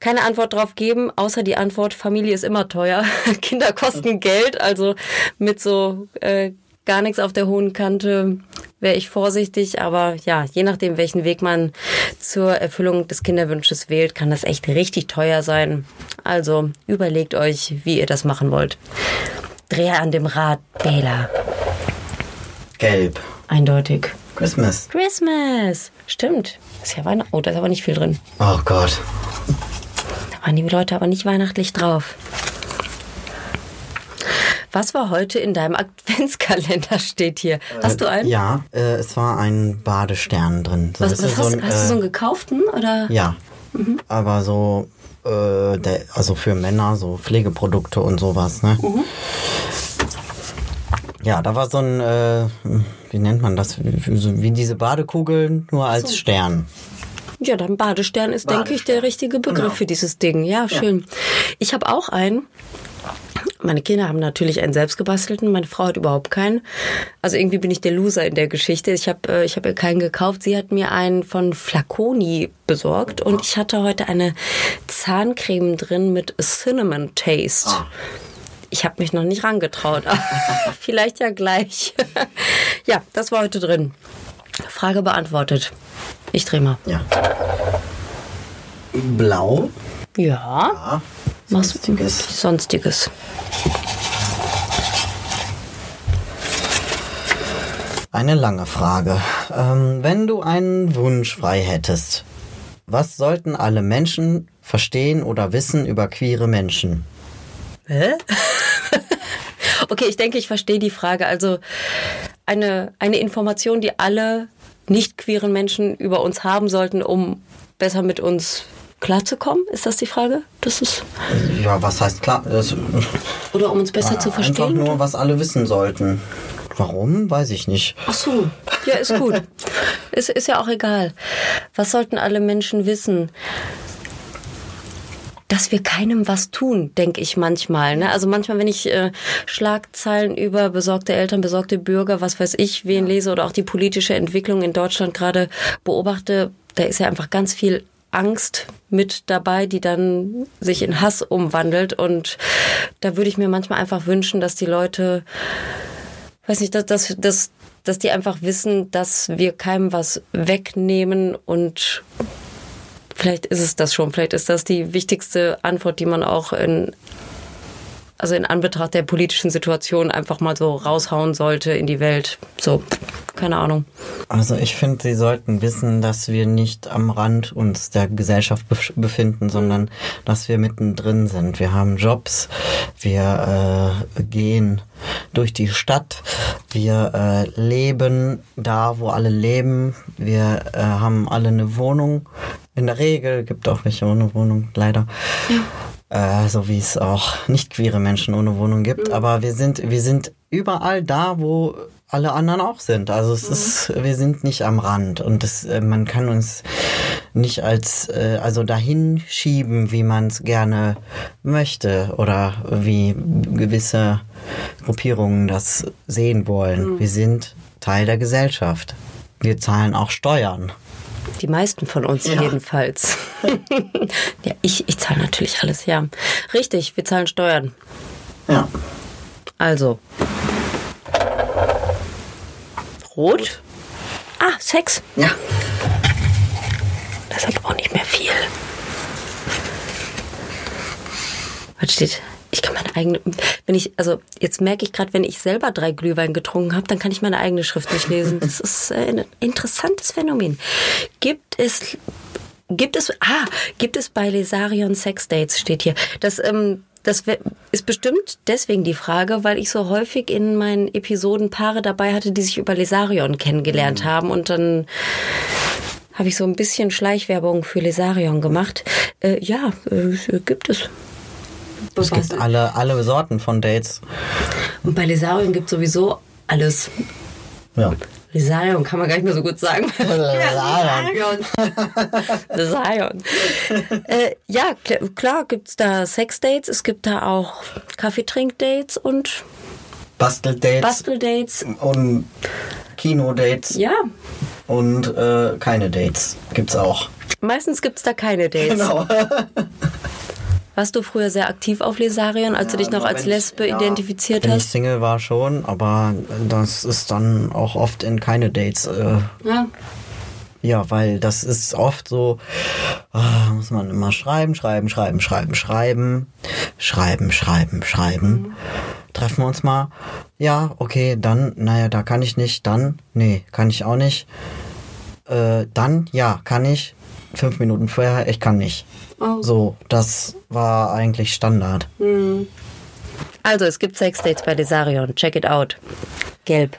keine Antwort drauf geben, außer die Antwort, Familie ist immer teuer, Kinder kosten Geld, also mit so äh, gar nichts auf der hohen Kante wäre ich vorsichtig, aber ja, je nachdem, welchen Weg man zur Erfüllung des Kinderwunsches wählt, kann das echt richtig teuer sein. Also überlegt euch, wie ihr das machen wollt. Dreher an dem Rad, Bela. Gelb. Eindeutig. Christmas. Christmas. Stimmt. Ist ja Weihnachten. Oh, da ist aber nicht viel drin. Oh Gott. Da waren die Leute aber nicht weihnachtlich drauf. Was war heute in deinem Adventskalender steht hier? Hast du einen? Ja, äh, es war ein Badestern drin. So, Was, was hast, so ein, hast du so einen äh, gekauften oder? Ja. Mhm. Aber so, äh, der, also für Männer, so Pflegeprodukte und sowas, ne? Mhm. Ja, da war so ein, äh, wie nennt man das? Wie, so- wie diese Badekugeln, nur als Stern. Ja, dann Badestern ist, denke ich, der richtige Begriff Genau. für dieses Ding. Ja, schön. Ich habe auch einen. Meine Kinder haben natürlich einen selbstgebastelten, meine Frau hat überhaupt keinen. Also irgendwie bin ich der Loser in der Geschichte. Ich habe äh, ich habe ihr keinen gekauft. Sie hat mir einen von Flaconi besorgt und ich hatte heute eine Zahncreme drin mit Cinnamon Taste. Ich habe mich noch nicht rangetraut. Vielleicht ja gleich. ja, das war heute drin. Frage beantwortet. Ich drehe mal. Ja. Blau. Ja. Ja. Sonstiges. Sonstiges. Eine lange Frage. Ähm, wenn du einen Wunsch frei hättest, was sollten alle Menschen verstehen oder wissen über queere Menschen? Hä? okay, ich denke, ich verstehe die Frage. Also eine, eine Information, die alle nicht queeren Menschen über uns haben sollten, um besser mit uns klarzukommen? Ist das die Frage? Das ist, Ja, was heißt klar? Das, oder um uns besser zu Einfach verstehen? nur, was alle wissen sollten. Warum? Weiß ich nicht. Ach so, ja, ist gut. ist, ist ja auch egal. Was sollten alle Menschen wissen? Dass wir keinem was tun, denke ich manchmal. Ne? Also manchmal, wenn ich äh, Schlagzeilen über besorgte Eltern, besorgte Bürger, was weiß ich, wen lese oder auch die politische Entwicklung in Deutschland gerade beobachte, da ist ja einfach ganz viel Angst mit dabei, die dann sich in Hass umwandelt. Und da würde ich mir manchmal einfach wünschen, dass die Leute weiß nicht, dass, dass, dass, dass die einfach wissen, dass wir keinem was wegnehmen und vielleicht ist es das schon, vielleicht ist das die wichtigste Antwort, die man auch in also in Anbetracht der politischen Situation einfach mal so raushauen sollte in die Welt. So, keine Ahnung. Also ich finde, sie sollten wissen, dass wir nicht am Rand uns der Gesellschaft bef- befinden, sondern dass wir mittendrin sind. Wir haben Jobs, wir äh, gehen durch die Stadt, wir äh, leben da, wo alle leben, wir äh, haben alle eine Wohnung. In der Regel gibt auch welche ohne Wohnung, leider. Äh, so wie es auch nicht queere Menschen ohne Wohnung gibt. Aber wir sind, wir sind überall da, wo alle anderen auch sind. Also es ist, wir sind nicht am Rand und das, äh, man kann uns nicht als, äh, also dahin schieben, wie man es gerne möchte oder wie gewisse Gruppierungen das sehen wollen. Wir sind Teil der Gesellschaft. Wir zahlen auch Steuern. Die meisten von uns Ja. jedenfalls. ja, ich, ich zahle natürlich alles, ja. Richtig, wir zahlen Steuern. Ja. Also. Rot. Ah, Sex. Ja. Das hat auch nicht mehr viel. Was steht? Kann meine eigene. Wenn ich, also jetzt merke ich gerade, wenn ich selber drei Glühwein getrunken habe, dann kann ich meine eigene Schrift nicht lesen. Das ist äh, ein interessantes Phänomen. Gibt es. Gibt es, ah, gibt es bei Lesarion Sexdates, steht hier. Das, ähm, das ist bestimmt deswegen die Frage, weil ich so häufig in meinen Episoden Paare dabei hatte, die sich über Lesarion kennengelernt haben und dann habe ich so ein bisschen Schleichwerbung für Lesarion gemacht. Äh, ja, äh, gibt es. Es gibt alle, alle Sorten von Dates. Und bei Lesarion gibt es sowieso alles. Ja. Lesarion kann man gar nicht mehr so gut sagen. Lesarion. Lesarion. äh, ja, klar, klar gibt es da Sexdates, es gibt da auch Kaffeetrinkdates und Basteldates Basteldates. und Kinodates Ja, und äh, keine Dates gibt's auch. meistens gibt es da keine Dates. Genau. Warst du früher sehr aktiv auf Lesarion, als du dich noch als wenn ich- Lesbe ja, identifiziert Wenn ich hast? Single war schon, aber das ist dann auch oft in keine Dates. Äh, Ja. ja, weil das ist oft so, ah, muss man immer schreiben, schreiben, schreiben, schreiben, schreiben, schreiben, schreiben, schreiben. Treffen wir uns mal. Ja, okay, dann, naja, da kann ich nicht, dann, nee, kann ich auch nicht. Äh, dann, ja, kann ich. Fünf Minuten vorher, ich kann nicht. So, das war eigentlich Standard. Also, es gibt Sexdates bei Lesarion. Check it out. Gelb.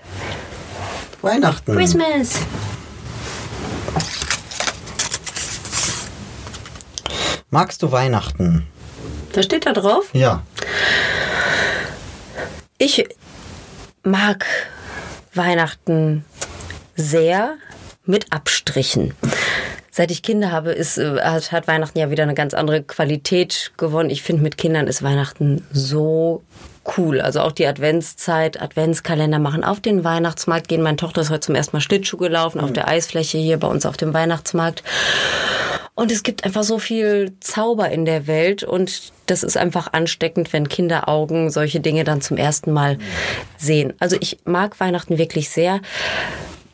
Weihnachten. Christmas. Magst du Weihnachten? Was steht da drauf? Ja. Ich mag Weihnachten sehr mit Abstrichen. Seit ich Kinder habe, ist, äh, hat, hat Weihnachten ja wieder eine ganz andere Qualität gewonnen. Ich finde, mit Kindern ist Weihnachten so cool. Also auch die Adventszeit, Adventskalender machen auf den Weihnachtsmarkt gehen. Meine Tochter ist heute zum ersten Mal Schlittschuh gelaufen auf der Eisfläche hier bei uns auf dem Weihnachtsmarkt. Und es gibt einfach so viel Zauber in der Welt und das ist einfach ansteckend, wenn Kinderaugen solche Dinge dann zum ersten Mal sehen. Also ich mag Weihnachten wirklich sehr.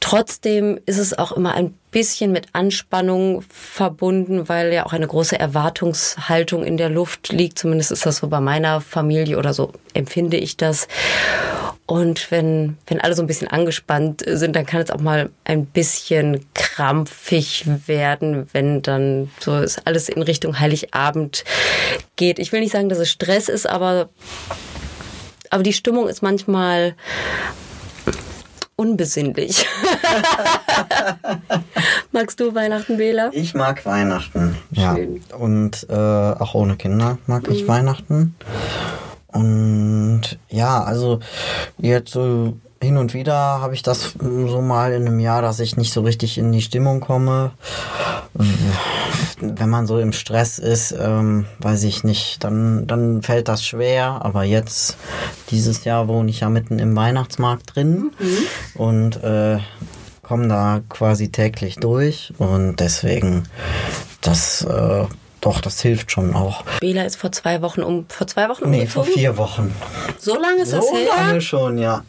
Trotzdem ist es auch immer ein bisschen mit Anspannung verbunden, weil ja auch eine große Erwartungshaltung in der Luft liegt. Zumindest ist das so bei meiner Familie oder so empfinde ich das. Und wenn, wenn alle so ein bisschen angespannt sind, dann kann es auch mal ein bisschen krampfig werden, wenn dann so es alles in Richtung Heiligabend geht. Ich will nicht sagen, dass es Stress ist, aber, aber die Stimmung ist manchmal unbesinnlich. Magst du Weihnachten, Bela? Ich mag Weihnachten. Ja. Schön. Und äh, auch ohne Kinder mag ich Weihnachten. Und ja, also jetzt so hin und wieder habe ich das so mal in einem Jahr, dass ich nicht so richtig in die Stimmung komme. Wenn man so im Stress ist, ähm, weiß ich nicht, dann, dann fällt das schwer. Aber jetzt, dieses Jahr wohne ich ja mitten im Weihnachtsmarkt drin und äh, komme da quasi täglich durch. Und deswegen, das, äh, doch, das hilft schon auch. Bela ist vor zwei Wochen um vor zwei Wochen Nee, vor vier Wochen. So lange ist das So her? lange schon, ja.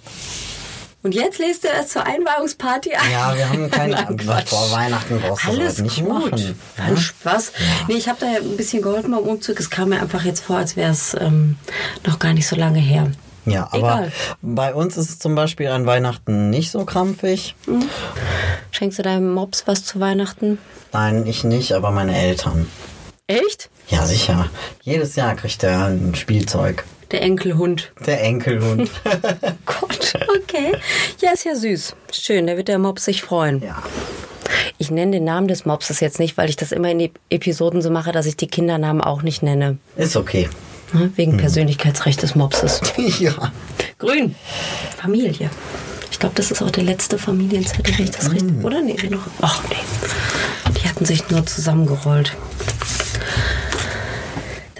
Und jetzt lässt du erst zur Einweihungsparty ein. Ja, wir haben keine Nein, Quatsch. vor Weihnachten brauchst du das Alles nicht gut. machen. Ein Spaß. Nee, ich habe da ja ein bisschen geholfen beim Umzug. Es kam mir einfach jetzt vor, als wäre es ähm, noch gar nicht so lange her. Ja, aber Egal. bei uns ist es zum Beispiel an Weihnachten nicht so krampfig. Schenkst du deinem Mops was zu Weihnachten? Nein, ich nicht, aber meine Eltern. Echt? Ja, sicher. Jedes Jahr kriegt er ein Spielzeug. Der Enkelhund. Der Enkelhund. Gott, okay. Ja, ist ja süß. Schön, da wird der Mops sich freuen. ja. Ich nenne den Namen des Mopses jetzt nicht, weil ich das immer in die Episoden so mache, dass ich die Kindernamen auch nicht nenne. Ist okay. Ne? Wegen Persönlichkeitsrecht des Mopses. ja. Grün. Familie. Ich glaube, das ist auch der letzte Familienzettel, wenn ich das richtig. Oder? Nee, noch. Ach nee. Die hatten sich nur zusammengerollt.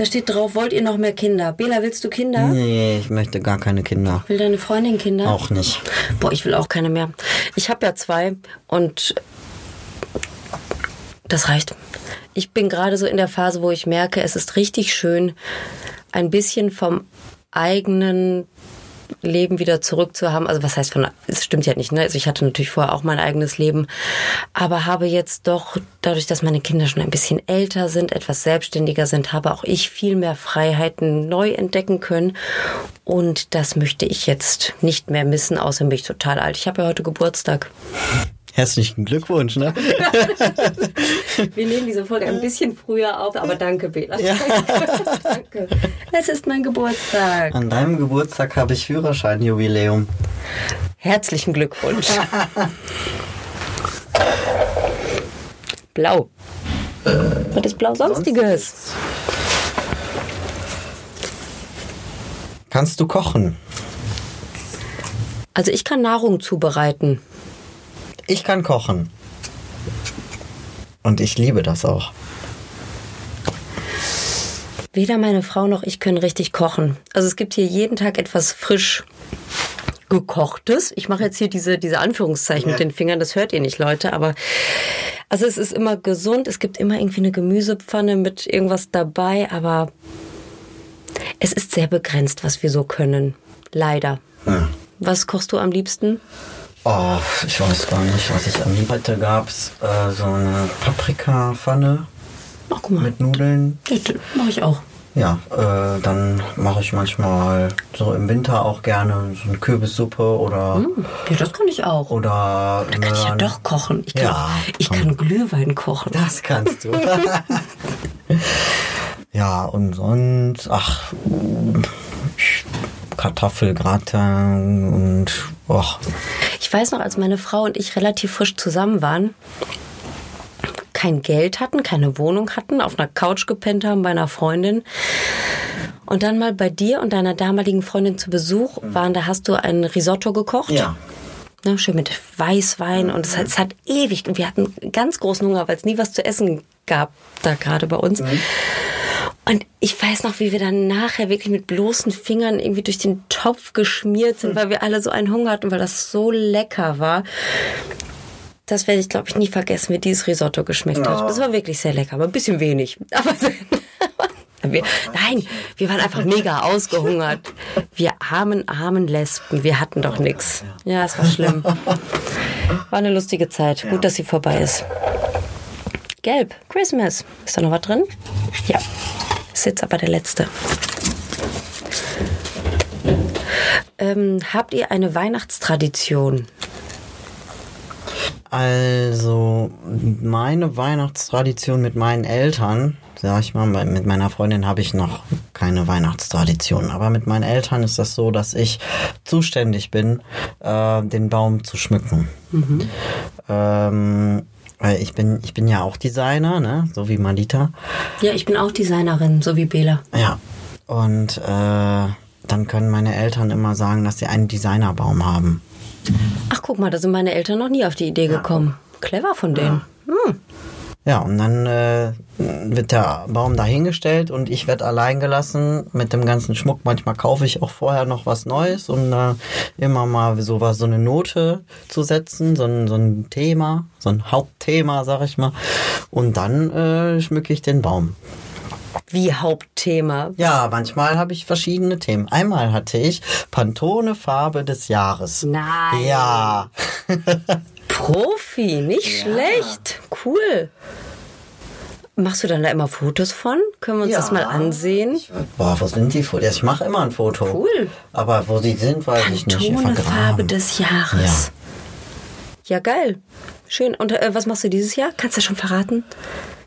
Da steht drauf, wollt ihr noch mehr Kinder? Bela, willst du Kinder? Nee, ich möchte gar keine Kinder. Will deine Freundin Kinder? Auch nicht. Boah, ich will auch keine mehr. Ich habe ja zwei und das reicht. Ich bin gerade so in der Phase, wo ich merke, es ist richtig schön, ein bisschen vom eigenen Leben wieder zurückzuhaben. Also was heißt von, es stimmt ja nicht, ne? Also ich hatte natürlich vorher auch mein eigenes Leben, aber habe jetzt doch, dadurch, dass meine Kinder schon ein bisschen älter sind, etwas selbstständiger sind, habe auch ich viel mehr Freiheiten neu entdecken können. Und das möchte ich jetzt nicht mehr missen, außerdem bin ich total alt. Ich habe ja heute Geburtstag. Herzlichen Glückwunsch, ne? Wir nehmen diese Folge ein bisschen früher auf, aber danke, Bela. danke. Es ist mein Geburtstag. An deinem Geburtstag habe ich Führerscheinjubiläum. Herzlichen Glückwunsch. Blau. Was ist Blau sonstiges? Kannst du kochen? Also ich kann Nahrung zubereiten. Ich kann kochen. Und ich liebe das auch. Weder meine Frau noch ich können richtig kochen. Also es gibt hier jeden Tag etwas frisch gekochtes. Ich mache jetzt hier diese, diese Anführungszeichen mit den Fingern, das hört ihr nicht, Leute, aber also es ist immer gesund, es gibt immer irgendwie eine Gemüsepfanne mit irgendwas dabei, aber es ist sehr begrenzt, was wir so können. Leider. Ja. Was kochst du am liebsten? Oh, ich weiß gar nicht, was ich am liebsten Heute gab's äh, so eine Paprikapfanne Ach, guck mal. mit Nudeln. Mache ich auch. Ja, äh, dann mache ich manchmal so im Winter auch gerne so eine Kürbissuppe oder Ja, das kann ich auch. oder Da kann ich ja doch kochen. Ich kann, Ja, ich komm. kann Glühwein kochen. Das kannst du. ja, und sonst, ach, Kartoffelgratin und, och, Ich weiß noch, als meine Frau und ich relativ frisch zusammen waren, kein Geld hatten, keine Wohnung hatten, auf einer Couch gepennt haben bei einer Freundin und dann mal bei dir und deiner damaligen Freundin zu Besuch waren, da hast du ein Risotto gekocht. ja. Ne, schön mit Weißwein und es hat, es hat ewig und wir hatten ganz großen Hunger, weil es nie was zu essen gab da gerade bei uns. Und ich weiß noch, wie wir dann nachher wirklich mit bloßen Fingern irgendwie durch den Topf geschmiert sind, weil wir alle so einen Hunger hatten, weil das so lecker war. Das werde ich, glaube ich, nie vergessen, wie dieses Risotto geschmeckt hat. Das war wirklich sehr lecker, aber ein bisschen wenig. Aber wir, nein, wir waren einfach mega ausgehungert. Wir armen, armen Lesben, wir hatten doch nichts. Ja, es war schlimm. War eine lustige Zeit. Gut, dass sie vorbei ist. Gelb, Christmas. Ist da noch was drin? Ja. Ist jetzt aber der letzte. Ähm, habt ihr eine Weihnachtstradition? Also, meine Weihnachtstradition mit meinen Eltern, sag ich mal, mit meiner Freundin habe ich noch keine Weihnachtstradition. Aber mit meinen Eltern ist das so, dass ich zuständig bin, äh, den Baum zu schmücken. Ähm, weil ich bin, ich bin ja auch Designer, ne? So wie Malita. Ja, ich bin auch Designerin, so wie Bela. Ja. Und äh, dann können meine Eltern immer sagen, dass sie einen Designerbaum haben. Ach, guck mal, da sind meine Eltern noch nie auf die Idee gekommen. Clever von denen. Hm. Ja, und dann äh, wird der Baum dahingestellt und ich werde allein gelassen mit dem ganzen Schmuck. Manchmal kaufe ich auch vorher noch was Neues, um da immer mal so was, so eine Note zu setzen, so ein, so ein Thema, so ein Hauptthema, sag ich mal. Und dann äh, schmücke ich den Baum. Wie Hauptthema. Ja, manchmal habe ich verschiedene Themen. Einmal hatte ich Pantone Farbe des Jahres. Nein. Ja. Profi, nicht schlecht. Cool. Machst du dann da immer Fotos von? Können wir uns Ja. das mal ansehen? Boah, wo sind die Fotos? Ich mache immer ein Foto. Cool. Aber wo sie sind, weiß ich nicht. Pantone Vergraben. Farbe des Jahres. Ja, geil. Schön. Und äh, was machst du dieses Jahr? Kannst du schon verraten?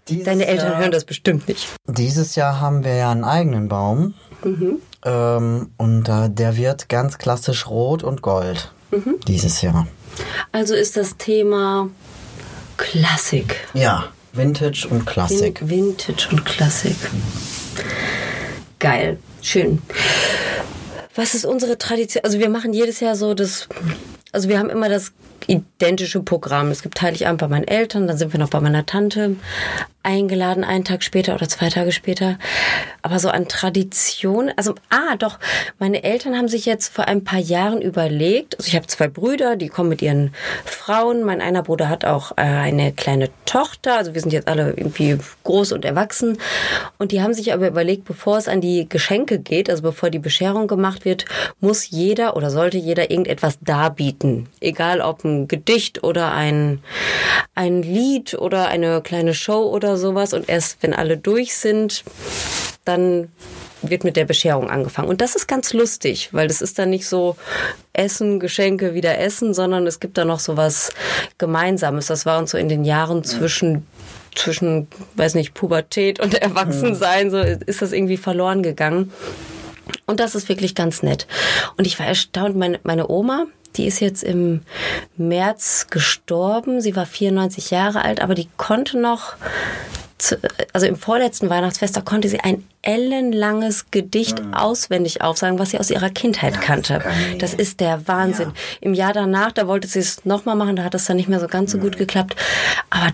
Dieses Deine Eltern Jahr, hören das bestimmt nicht. Dieses Jahr haben wir ja einen eigenen Baum. Mhm. Ähm, und äh, der wird ganz klassisch rot und gold. Mhm. Dieses Jahr. Also ist das Thema Klassik. Ja, Vintage und Klassik. Vin Vintage und Klassik. Geil. Schön. Was ist unsere Tradition? Also wir machen jedes Jahr so das, also wir haben immer das identische Programm. Es gibt Heiligabend bei meinen Eltern, dann sind wir noch bei meiner Tante eingeladen, einen Tag später oder zwei Tage später. Aber so an Tradition, also, ah, doch, meine Eltern haben sich jetzt vor ein paar Jahren überlegt, also ich habe zwei Brüder, die kommen mit ihren Frauen. Mein einer Bruder hat auch äh, eine kleine Tochter, also wir sind jetzt alle irgendwie groß und erwachsen. Und die haben sich aber überlegt, bevor es an die Geschenke geht, also bevor die Bescherung gemacht wird, muss jeder oder sollte jeder irgendetwas darbieten. Egal ob ein Gedicht oder ein, ein Lied oder eine kleine Show oder sowas. Und erst wenn alle durch sind, dann wird mit der Bescherung angefangen. Und das ist ganz lustig, weil das ist dann nicht so Essen, Geschenke, wieder Essen, sondern es gibt da noch so was Gemeinsames. Das war uns so in den Jahren zwischen zwischen, weiß nicht, Pubertät und Erwachsensein, so ist das irgendwie verloren gegangen. Und das ist wirklich ganz nett. Und ich war erstaunt, meine, meine Oma, die ist jetzt im März gestorben. Sie war 94 Jahre alt, aber die konnte noch, zu, also im vorletzten Weihnachtsfest, da konnte sie ein ellenlanges Gedicht auswendig aufsagen, was sie aus ihrer Kindheit kannte. geil. Das ist der Wahnsinn. Im Jahr danach, da wollte sie es nochmal machen, da hat es dann nicht mehr so ganz so gut geklappt. Aber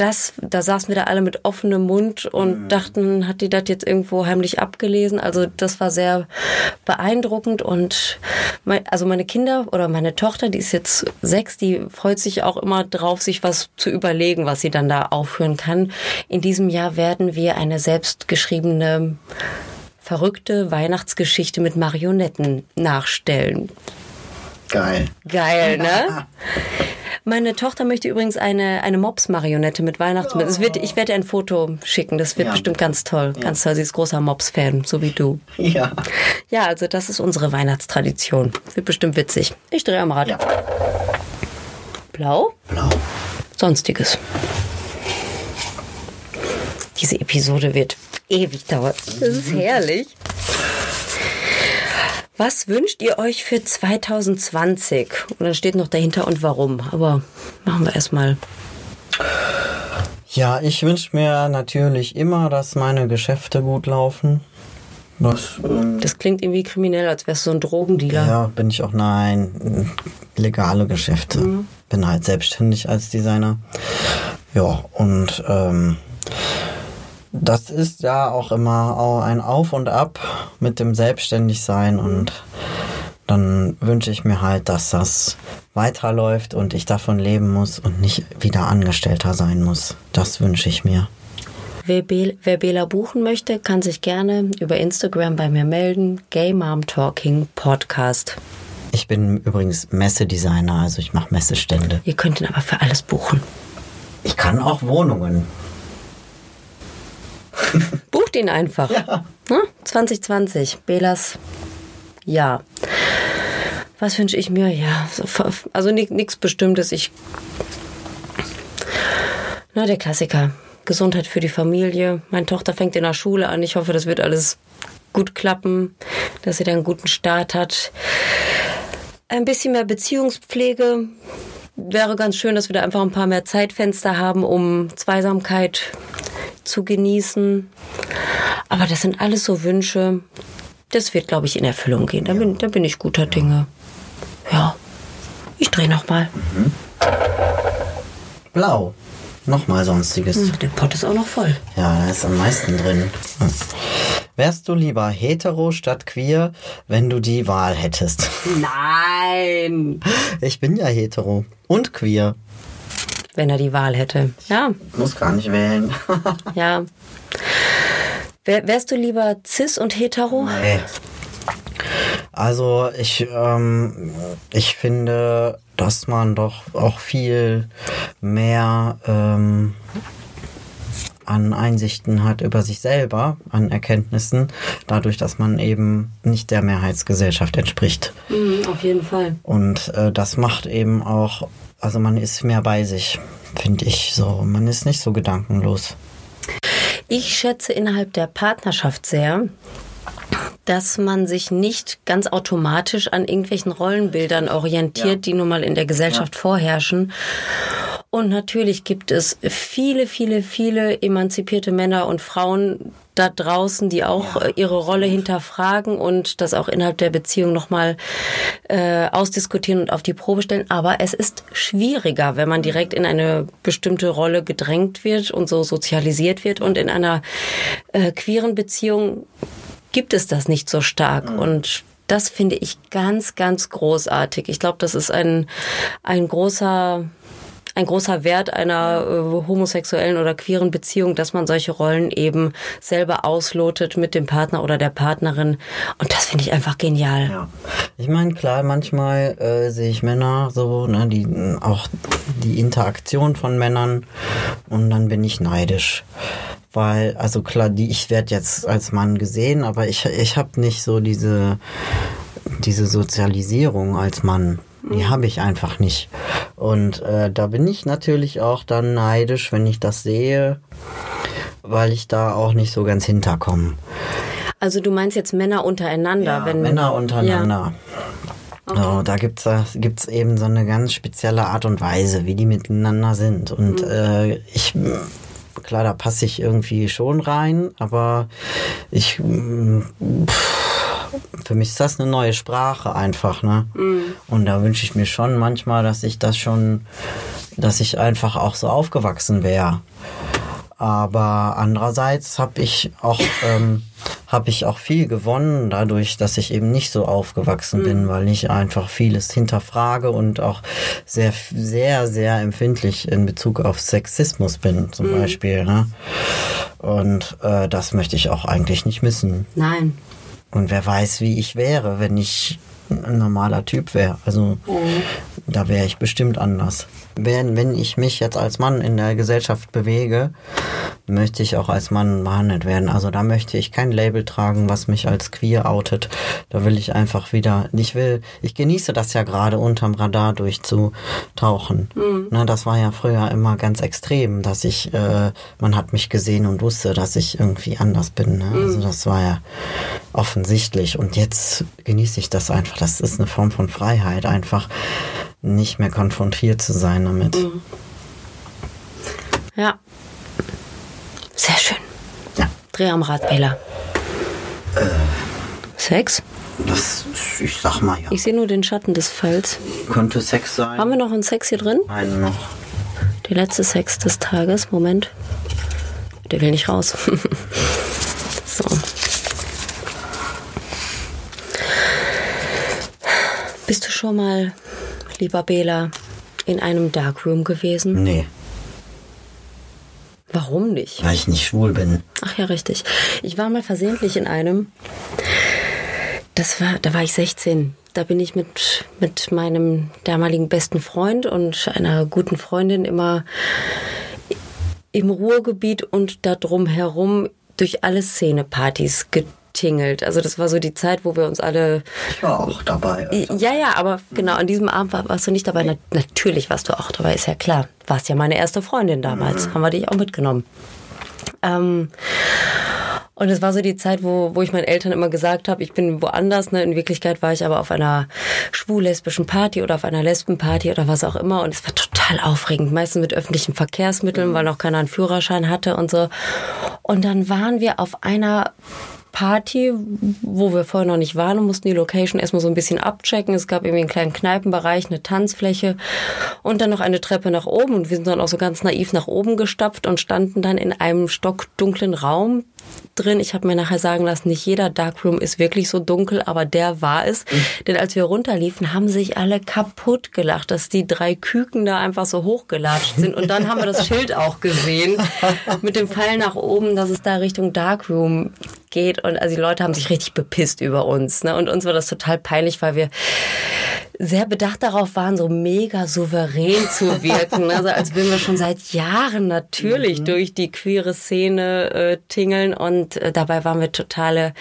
das, da saßen wir da alle mit offenem Mund und dachten, hat die das jetzt irgendwo heimlich abgelesen? Also das war sehr beeindruckend und mein, also meine Kinder oder meine Tochter, die ist jetzt sechs, die freut sich auch immer drauf, sich was zu überlegen, was sie dann da aufführen kann. In diesem Jahr werden wir eine selbstgeschriebene verrückte Weihnachtsgeschichte mit Marionetten nachstellen. Geil. Geil, ne? Meine Tochter möchte übrigens eine, eine Mops-Marionette mit Weihnachtsmann. Es wird, ich werde ein Foto schicken. Das wird Ja. bestimmt ganz toll. Ganz toll. Sie ist großer Mops-Fan, so wie du. Ja. Ja, also das ist unsere Weihnachtstradition. Wird bestimmt witzig. Ich drehe am Rad. Ja. Blau? Blau. Sonstiges. Diese Episode wird ewig dauern. Das ist herrlich. Was wünscht ihr euch für 2020? Und dann steht noch dahinter und warum. Aber machen wir erstmal. Ja, ich wünsche mir natürlich immer, dass meine Geschäfte gut laufen. Das, ähm, Das klingt irgendwie kriminell, als wärst du so ein Drogendealer. ja, bin ich auch. Nein, legale Geschäfte. Bin halt selbstständig als Designer. Ja, und ähm, das ist ja auch immer ein Auf und Ab mit dem Selbstständigsein und dann wünsche ich mir halt, dass das weiterläuft und ich davon leben muss und nicht wieder Angestellter sein muss. Das wünsche ich mir. Wer, Be wer Bela buchen möchte, kann sich gerne über Instagram bei mir melden. Gay Mom Talking Podcast. Ich bin übrigens Messedesigner, also ich mache Messestände. Ihr könnt ihn aber für alles buchen. Ich kann auch Wohnungen. Bucht ihn einfach. Ne? 2020, Belas Ja. Was wünsche ich mir? Ja, also nichts Bestimmtes. Ich. Na, der Klassiker. Gesundheit für die Familie. Meine Tochter fängt in der Schule an. Ich hoffe, das wird alles gut klappen, dass sie dann einen guten Start hat. Ein bisschen mehr Beziehungspflege. Wäre ganz schön, dass wir da einfach ein paar mehr Zeitfenster haben, um Zweisamkeit zu genießen. Aber das sind alles so Wünsche. Das wird, glaube ich, in Erfüllung gehen. Da, bin, da bin ich guter Dinge. Ja. Ich drehe nochmal. Blau. Nochmal sonstiges. Der Pott ist auch noch voll. Ja, da ist am meisten drin. Hm. Wärst du lieber hetero statt queer, wenn du die Wahl hättest? Nein! Ich bin ja hetero und queer. Wenn er die Wahl hätte. Ja, Muss gar nicht wählen. ja. Wär, wärst du lieber cis und hetero? Nee. Also ich, ähm, ich finde, dass man doch auch viel mehr ähm, an Einsichten hat über sich selber, an Erkenntnissen, dadurch, dass man eben nicht der Mehrheitsgesellschaft entspricht. Mhm, auf jeden Fall. Und äh, das macht eben auch, also man ist mehr bei sich, finde ich so. Man ist nicht so gedankenlos. Ich schätze innerhalb der Partnerschaft sehr, dass man sich nicht ganz automatisch an irgendwelchen Rollenbildern orientiert, Ja. die nun mal in der Gesellschaft vorherrschen. Und natürlich gibt es viele, viele, viele emanzipierte Männer und Frauen da draußen, die auch äh, ihre Rolle hinterfragen und das auch innerhalb der Beziehung nochmal äh, ausdiskutieren und auf die Probe stellen. Aber es ist schwieriger, wenn man direkt in eine bestimmte Rolle gedrängt wird und so sozialisiert wird. Und in einer äh, queeren Beziehung gibt es das nicht so stark. Und das finde ich ganz, ganz großartig. Ich glaube, das ist ein, ein großer ein großer Wert einer äh, homosexuellen oder queeren Beziehung, dass man solche Rollen eben selber auslotet mit dem Partner oder der Partnerin. Und das finde ich einfach genial. Ja. Ich meine, klar, manchmal äh, sehe ich Männer so, ne, die auch die Interaktion von Männern und dann bin ich neidisch. Weil, also klar, die, ich werde jetzt als Mann gesehen, aber ich, ich habe nicht so diese, diese Sozialisierung als Mann. Die habe ich einfach nicht. Und äh, da bin ich natürlich auch dann neidisch, wenn ich das sehe, weil ich da auch nicht so ganz hinterkomme. Also du meinst jetzt Männer untereinander, Ja, wenn Männer untereinander. So, da gibt's das gibt's eben so eine ganz spezielle Art und Weise, wie die miteinander sind. Und äh, ich, klar, da passe ich irgendwie schon rein, aber ich, mm, pff, für mich ist das eine neue Sprache einfach, ne? Und da wünsche ich mir schon manchmal, dass ich das schon, dass ich einfach auch so aufgewachsen wäre. Aber andererseits habe ich auch ähm, habe ich auch viel gewonnen dadurch, dass ich eben nicht so aufgewachsen bin, weil ich einfach vieles hinterfrage und auch sehr sehr sehr empfindlich in Bezug auf Sexismus bin zum Beispiel. Ne? Und äh, das möchte ich auch eigentlich nicht missen. Nein. Und wer weiß, wie ich wäre, wenn ich ein normaler Typ wäre. Also da wäre ich bestimmt anders. Wenn, wenn ich mich jetzt als Mann in der Gesellschaft bewege, möchte ich auch als Mann behandelt werden. Also da möchte ich kein Label tragen, was mich als queer outet. Da will ich einfach wieder, ich will, ich genieße das ja gerade unterm Radar durchzutauchen. Ne, das war ja früher immer ganz extrem, dass ich, äh, man hat mich gesehen und wusste, dass ich irgendwie anders bin. Ne? Also das war ja offensichtlich. Und jetzt genieße ich das einfach. Das ist eine Form von Freiheit, einfach nicht mehr konfrontiert zu sein damit. Ja. Sehr schön. Ja. Dreh am Rad, Bela. Sex? Das, ich sag mal ja. Ich sehe nur den Schatten des Falls. Könnte Sex sein. Haben wir noch einen Sex hier drin? einen noch? Der letzte Sex des Tages. Moment. Der will nicht raus. so. Bist du schon mal, lieber Bela, in einem Darkroom gewesen? Nee, Warum nicht? weil ich nicht schwul bin. Ach ja, richtig. Ich war mal versehentlich in einem. Das war, da war ich 16. Da bin ich mit, mit meinem damaligen besten Freund und einer guten Freundin immer im Ruhrgebiet und da drumherum durch alle Szenepartys getingelt. Also das war so die Zeit, wo wir uns alle Ich war auch dabei. Also. ja, ja, aber genau, an diesem Abend war, warst du nicht dabei. Na, natürlich warst du auch dabei, ist ja klar. Warst ja meine erste Freundin damals. Haben wir dich auch mitgenommen. Ähm, und es war so die Zeit, wo, wo ich meinen Eltern immer gesagt habe, ich bin woanders. Ne? In Wirklichkeit war ich aber auf einer schwul-lesbischen Party oder auf einer Lesbenparty oder was auch immer. Und es war total aufregend. Meistens mit öffentlichen Verkehrsmitteln, weil noch keiner einen Führerschein hatte und so. Und dann waren wir auf einer Party, wo wir vorher noch nicht waren und mussten die Location erstmal so ein bisschen abchecken. Es gab irgendwie einen kleinen Kneipenbereich, eine Tanzfläche und dann noch eine Treppe nach oben. Und wir sind dann auch so ganz naiv nach oben gestapft und standen dann in einem stockdunklen Raum drin. Ich habe mir nachher sagen lassen, nicht jeder Darkroom ist wirklich so dunkel, aber der war es. Denn als wir runterliefen, haben sich alle kaputt gelacht, dass die drei Küken da einfach so hochgelatscht sind. Und dann haben wir das Schild auch gesehen mit dem Pfeil nach oben, dass es da Richtung Darkroom geht. Und also die Leute haben sich richtig bepisst über uns. Ne? Und uns war das total peinlich, weil wir sehr bedacht darauf waren, so mega souverän zu wirken. Also als würden wir schon seit Jahren natürlich durch die queere Szene äh, tingeln und äh, dabei waren wir totale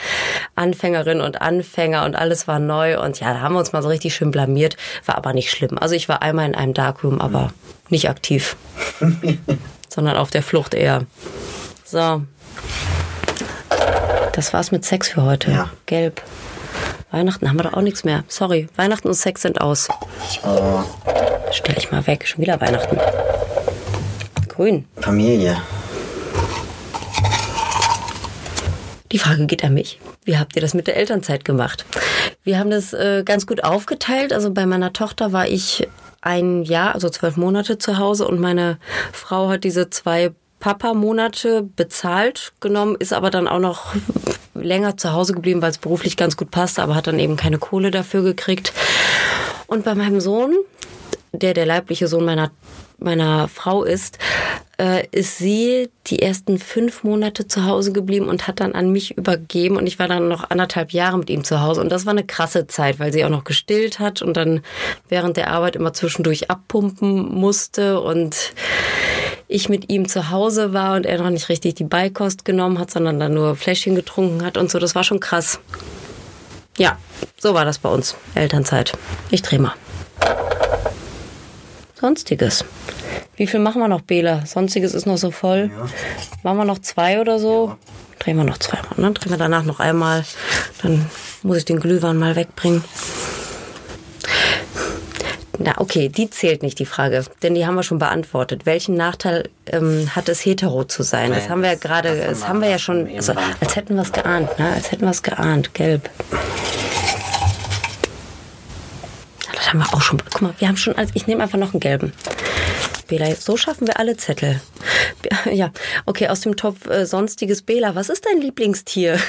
Anfängerinnen und Anfänger und alles war neu und ja, da haben wir uns mal so richtig schön blamiert, war aber nicht schlimm. Also ich war einmal in einem Darkroom, aber nicht aktiv, sondern auf der Flucht eher. So. Das war's mit Sex für heute. Ja. Gelb. Weihnachten haben wir doch auch nichts mehr. Sorry, Weihnachten und Sex sind aus. Oh, Stell ich mal weg. Schon wieder Weihnachten. Grün. Familie. Die Frage geht an mich. Wie habt ihr das mit der Elternzeit gemacht? Wir haben das äh, ganz gut aufgeteilt. Also bei meiner Tochter war ich ein Jahr, also zwölf Monate zu Hause und meine Frau hat diese zwei Papa-Monate bezahlt genommen, ist aber dann auch noch länger zu Hause geblieben, weil es beruflich ganz gut passte, aber hat dann eben keine Kohle dafür gekriegt. Und bei meinem Sohn, der der leibliche Sohn meiner, meiner Frau ist, äh, ist sie die ersten fünf Monate zu Hause geblieben und hat dann an mich übergeben. Und ich war dann noch anderthalb Jahre mit ihm zu Hause. Und das war eine krasse Zeit, weil sie auch noch gestillt hat und dann während der Arbeit immer zwischendurch abpumpen musste und ich mit ihm zu Hause war und er noch nicht richtig die Beikost genommen hat, sondern dann nur Fläschchen getrunken hat und so. Das war schon krass. Ja, so war das bei uns. Elternzeit. Ich dreh mal. Sonstiges. Wie viel machen wir noch, Bela? Sonstiges ist noch so voll. Machen wir noch zwei oder so? Drehen wir noch zweimal. Ne? Drehen wir danach noch einmal. Dann muss ich den Glühwein mal wegbringen. Na, okay, die zählt nicht, die Frage. Denn die haben wir schon beantwortet. Welchen Nachteil ähm, hat es, hetero zu sein? Das Nein, haben wir ja das- gerade, das haben das wir- haben wir ja das schon, also, als hätten wir es geahnt, ne? Als hätten wir es geahnt. Gelb. Das haben wir auch schon. Guck mal, wir haben schon. Ich nehme einfach noch einen gelben. Bela, so schaffen wir alle Zettel. Ja, okay, aus dem Topf äh, Sonstiges Bela. Was ist dein Lieblingstier?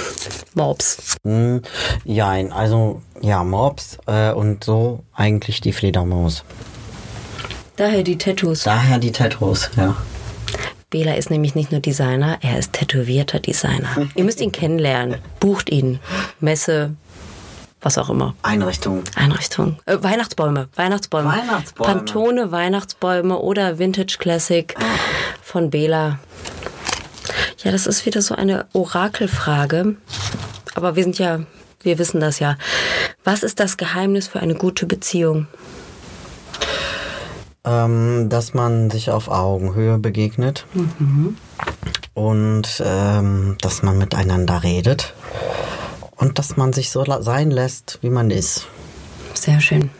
Mops. Hm, jein, also ja, Mobs äh, und so eigentlich die Fledermaus. Daher die Tattoos. Daher die Tattoos, ja. Bela ist nämlich nicht nur Designer, er ist tätowierter Designer. Ihr müsst ihn kennenlernen. Bucht ihn. Messe, was auch immer. Einrichtung. Einrichtung. Äh, Weihnachtsbäume. Weihnachtsbäume. Weihnachtsbäume. Pantone Weihnachtsbäume oder Vintage Classic von Bela. Ja, das ist wieder so eine Orakelfrage. Aber wir sind ja, wir wissen das ja. Was ist das Geheimnis für eine gute Beziehung? Ähm, dass man sich auf Augenhöhe begegnet und ähm, dass man miteinander redet und dass man sich so sein lässt, wie man ist. Sehr schön.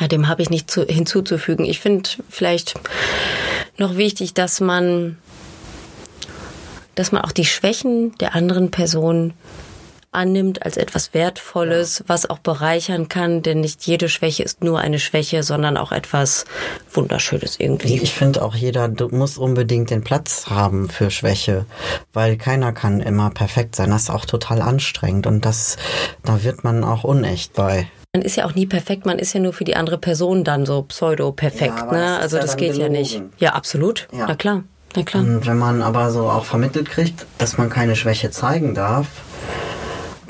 Ja, dem habe ich nicht zu, hinzuzufügen. Ich finde vielleicht noch wichtig, dass man, dass man auch die Schwächen der anderen Person annimmt als etwas Wertvolles, was auch bereichern kann, denn nicht jede Schwäche ist nur eine Schwäche, sondern auch etwas Wunderschönes irgendwie. Ich finde auch jeder muss unbedingt den Platz haben für Schwäche, weil keiner kann immer perfekt sein. Das ist auch total anstrengend und das, da wird man auch unecht bei. Man ist ja auch nie perfekt, man ist ja nur für die andere Person dann so pseudo-perfekt. Ja, ne? Also ja das geht ja gelogen. nicht. Ja, absolut. Ja. Na klar, na klar. Und wenn man aber so auch vermittelt kriegt, dass man keine Schwäche zeigen darf,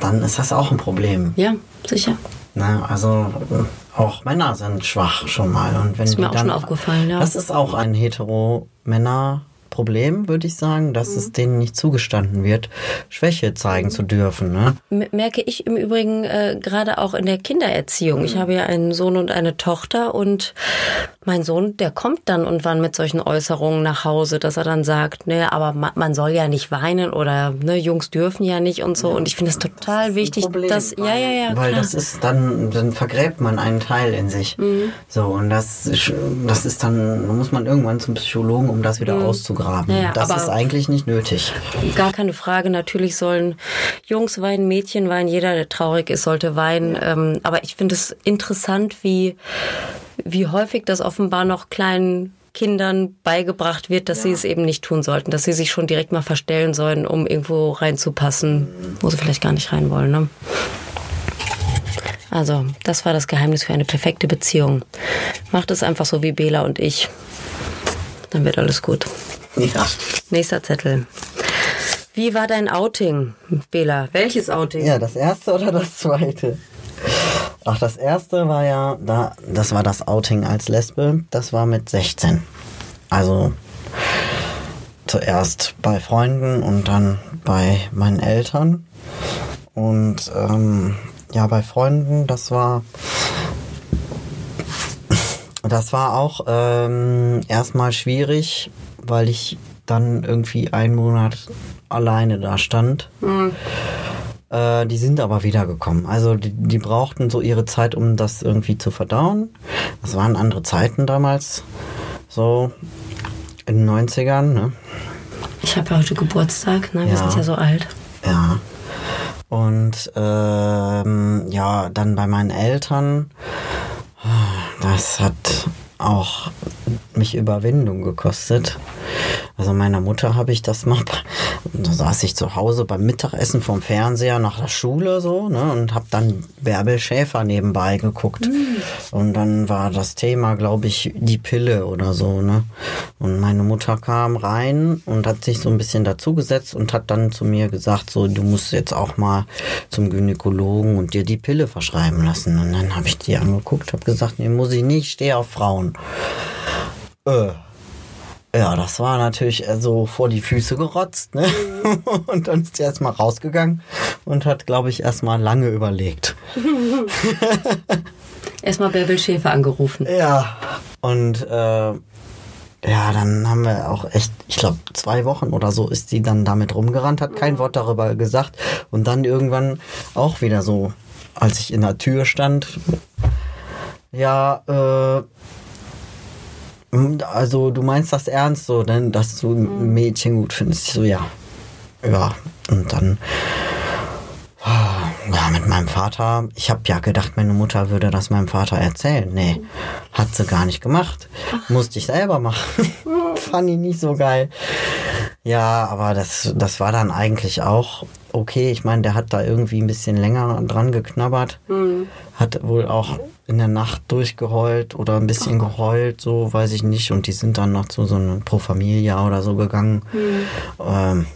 dann ist das auch ein Problem. Ja, sicher. Ne? Also äh, auch Männer sind schwach schon mal. Und wenn Ist mir auch dann, schon aufgefallen, ja. Das ist auch ein hetero-Männer-Problem, würde ich sagen, dass Mhm. es denen nicht zugestanden wird, Schwäche zeigen zu dürfen. Ne? Merke ich im Übrigen äh, gerade auch in der Kindererziehung. Ich habe ja einen Sohn und eine Tochter und mein Sohn, der kommt dann und wann mit solchen Äußerungen nach Hause, dass er dann sagt, ne, aber ma, man soll ja nicht weinen oder ne, Jungs dürfen ja nicht und so. Und ich finde es total wichtig, Problem, dass ja, ja, ja, Weil klar. das ist dann, dann vergräbt man einen Teil in sich. Mhm. So, und das, ist- das ist dann, da muss man irgendwann zum Psychologen, um das wieder auszugraben. Mhm. Ja, ja, das ist eigentlich nicht nötig. Gar keine Frage. Natürlich sollen Jungs weinen, Mädchen weinen. Jeder, der traurig ist, sollte weinen. Ähm, aber ich finde es interessant, wie, wie häufig das offenbar noch kleinen Kindern beigebracht wird, dass sie es eben nicht tun sollten, dass sie sich schon direkt mal verstellen sollen, um irgendwo reinzupassen, wo sie vielleicht gar nicht rein wollen. Ne? Also, das war das Geheimnis für eine perfekte Beziehung. Macht es einfach so wie Bela und ich. Dann wird alles gut. Ja. Nächster Zettel. Wie war dein Outing, Bela? Welches Outing? Ja, das erste oder das zweite? Ach, das erste war ja, da, das war das Outing als Lesbe. Das war mit 16. Also zuerst bei Freunden und dann bei meinen Eltern. Und ähm, ja, bei Freunden, das war. Das war auch ähm, erstmal schwierig, weil ich dann irgendwie einen Monat alleine da stand. Äh, die sind aber wiedergekommen. Also die, die brauchten so ihre Zeit, um das irgendwie zu verdauen. Das waren andere Zeiten damals. So in den 90ern, ne? Ich habe ja heute Geburtstag, ne? Wir Ja. sind ja so alt. Ja. Und ähm, ja, dann bei meinen Eltern, das hat auch mich Überwindung gekostet. Also meiner Mutter habe ich das mal, da saß ich zu Hause beim Mittagessen vom Fernseher nach der Schule so, ne, und habe dann Bärbel Schäfer nebenbei geguckt. Und dann war das Thema, glaube ich, die Pille oder so, ne. Und meine Mutter kam rein und hat sich so ein bisschen dazugesetzt und hat dann zu mir gesagt, so, du musst jetzt auch mal zum Gynäkologen und dir die Pille verschreiben lassen. Und dann habe ich die angeguckt, habe gesagt, nee, muss ich nicht, ich stehe auf Frauen. Äh. Ja, das war natürlich äh, so vor die Füße gerotzt, ne? Und dann ist sie erstmal rausgegangen und hat, glaube ich, erstmal lange überlegt. Erstmal Bärbel Schäfer angerufen. Ja. Und äh, ja, dann haben wir auch echt, ich glaube, zwei Wochen oder so ist sie dann damit rumgerannt, hat kein Wort darüber gesagt. Und dann irgendwann auch wieder so, als ich in der Tür stand, ja, äh, also du meinst das ernst so, denn dass du ein Mädchen gut findest. Ich so, ja. Ja. Und dann ja, mit meinem Vater, ich habe ja gedacht, meine Mutter würde das meinem Vater erzählen. Nee, hat sie gar nicht gemacht. Musste ich selber machen. Fand ich nicht so geil. Ja, aber das, das war dann eigentlich auch okay. Ich meine, der hat da irgendwie ein bisschen länger dran geknabbert. Hat wohl auch in der Nacht durchgeheult oder ein bisschen geheult, so weiß ich nicht. Und die sind dann noch zu so einer Pro Familia oder so gegangen. Ähm,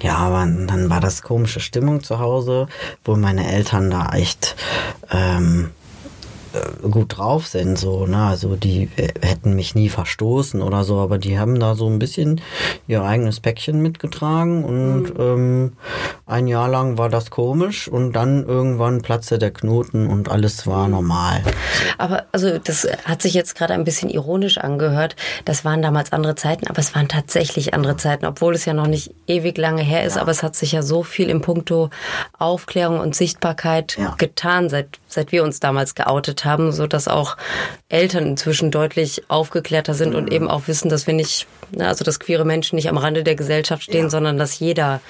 ja, aber dann war das komische Stimmung zu Hause, wo meine Eltern da echt ähm, äh, gut drauf sind, so, ne? Also die äh, hätten mich nie verstoßen oder so, aber die haben da so ein bisschen ihr eigenes Päckchen mitgetragen und ähm, ein Jahr lang war das komisch und dann irgendwann platzte der Knoten und alles war normal. Aber also das hat sich jetzt gerade ein bisschen ironisch angehört. Das waren damals andere Zeiten, aber es waren tatsächlich andere Zeiten, obwohl es ja noch nicht ewig lange her ist. Aber es hat sich ja so viel im Punkto Aufklärung und Sichtbarkeit Ja. getan, seit seit wir uns damals geoutet haben, so dass auch Eltern inzwischen deutlich aufgeklärter sind und eben auch wissen, dass wir nicht, ne, also dass queere Menschen nicht am Rande der Gesellschaft stehen, sondern dass jeder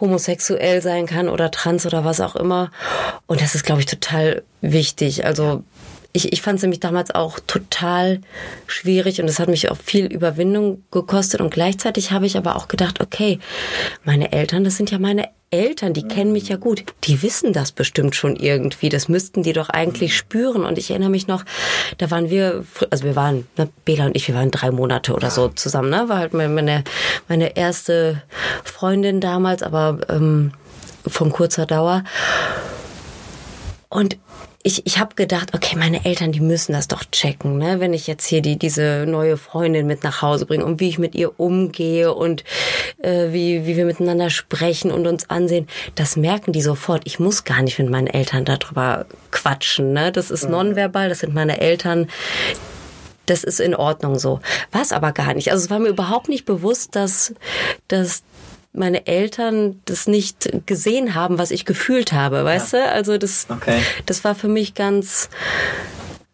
homosexuell sein kann oder trans oder was auch immer. Und das ist, glaube ich, total wichtig. Also ich, ich fand es nämlich damals auch total schwierig und es hat mich auch viel Überwindung gekostet. Und gleichzeitig habe ich aber auch gedacht, okay, meine Eltern, das sind ja meine Eltern, die kennen mich ja gut. Die wissen das bestimmt schon irgendwie. Das müssten die doch eigentlich spüren. Und ich erinnere mich noch, da waren wir, also wir waren, ne, Bela und ich, wir waren drei Monate oder so zusammen. Ne? War halt meine, meine, meine erste Freundin damals, aber ähm, von kurzer Dauer. Und ich, ich habe gedacht, okay, meine Eltern, die müssen das doch checken, ne? wenn ich jetzt hier die, diese neue Freundin mit nach Hause bringe und wie ich mit ihr umgehe und äh, wie, wie wir miteinander sprechen und uns ansehen. Das merken die sofort. Ich muss gar nicht mit meinen Eltern darüber quatschen. Ne? Das ist nonverbal, das sind meine Eltern. das ist in Ordnung so. War es aber gar nicht. Also es war mir überhaupt nicht bewusst, dass, dass meine Eltern das nicht gesehen haben, was ich gefühlt habe, weißt du? Also das, Okay. das war für mich ganz,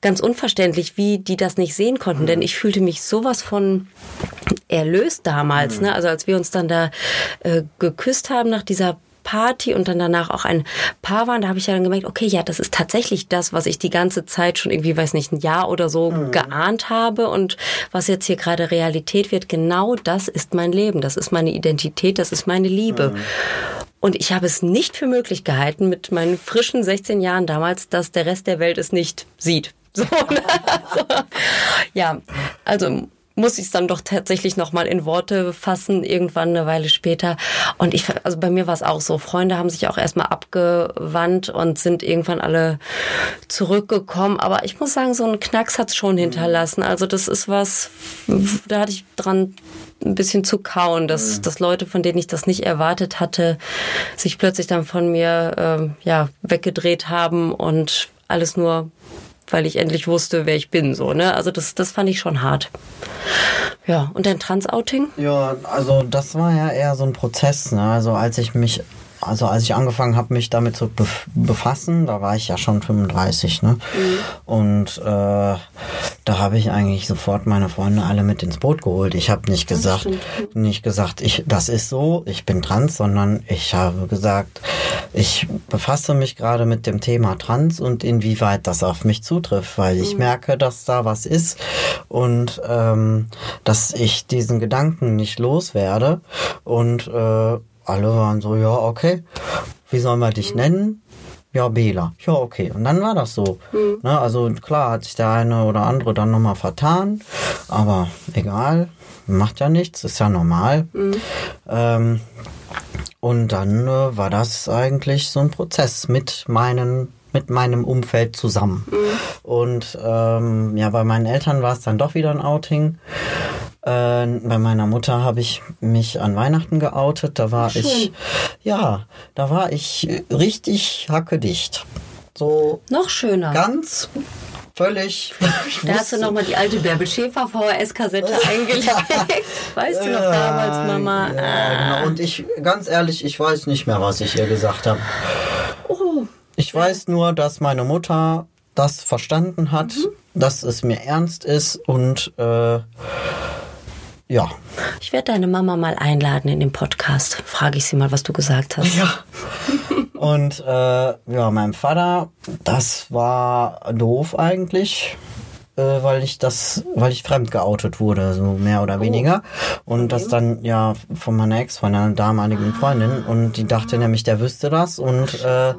ganz unverständlich, wie die das nicht sehen konnten, denn ich fühlte mich sowas von erlöst damals, ne? Also als wir uns dann da äh, geküsst haben nach dieser Party und dann danach auch ein Paar waren, da habe ich ja dann gemerkt, okay, ja, das ist tatsächlich das, was ich die ganze Zeit schon irgendwie, weiß nicht, ein Jahr oder so geahnt habe und was jetzt hier gerade Realität wird, genau das ist mein Leben, das ist meine Identität, das ist meine Liebe. Und ich habe es nicht für möglich gehalten mit meinen frischen 16 Jahren damals, dass der Rest der Welt es nicht sieht. So, ne? also, ja, also muss ich es dann doch tatsächlich nochmal in Worte fassen, irgendwann eine Weile später. Und ich, also bei mir war es auch so. Freunde haben sich auch erstmal abgewandt und sind irgendwann alle zurückgekommen. Aber ich muss sagen, so ein Knacks hat's schon hinterlassen. Also das ist was, da hatte ich dran ein bisschen zu kauen, dass, dass Leute, von denen ich das nicht erwartet hatte, sich plötzlich dann von mir ähm, ja, weggedreht haben und alles nur, weil ich endlich wusste, wer ich bin. So, ne? Also das, das fand ich schon hart. Ja, und dein Trans-Outing? Ja, also das war ja eher so ein Prozess. Ne? Also als ich mich, also als ich angefangen habe, mich damit zu bef befassen, da war ich ja schon 35, ne? Und äh, da habe ich eigentlich sofort meine Freunde alle mit ins Boot geholt. Ich habe nicht gesagt, nicht gesagt, ich, das ist so, ich bin trans, sondern ich habe gesagt, ich befasse mich gerade mit dem Thema Trans und inwieweit das auf mich zutrifft, weil ich merke, dass da was ist und ähm, dass ich diesen Gedanken nicht loswerde. Und äh, alle waren so, ja, okay, wie sollen wir dich nennen? Ja, Bela. Ja, okay. Und dann war das so. Ne, also klar hat sich der eine oder andere dann nochmal vertan, aber egal, macht ja nichts, ist ja normal. Ähm, und dann äh, war das eigentlich so ein Prozess mit meinen mit meinem Umfeld zusammen. Und ähm, ja, bei meinen Eltern war es dann doch wieder ein Outing. Äh, bei meiner Mutter habe ich mich an Weihnachten geoutet. Da war ich, ja, da war ich richtig hackedicht. So Noch schöner. ganz völlig. Da hast du nochmal die alte Bärbel Schäfer VHS-Kassette eingelegt. Weißt du noch damals, Mama? Ja, Ah. genau. Und ich, ganz ehrlich, ich weiß nicht mehr, was ich ihr gesagt habe. Ich weiß nur, dass meine Mutter das verstanden hat, Mhm. dass es mir ernst ist und äh, ja. ich werde deine Mama mal einladen in den Podcast. Frage ich sie mal, was du gesagt hast. Ja. Und äh, ja, meinem Vater, das war doof eigentlich. Äh, weil ich das, weil ich fremd geoutet wurde, so mehr oder weniger. Und das dann ja von meiner Ex, von einer damaligen Freundin. Und die dachte nämlich, der wüsste das und äh,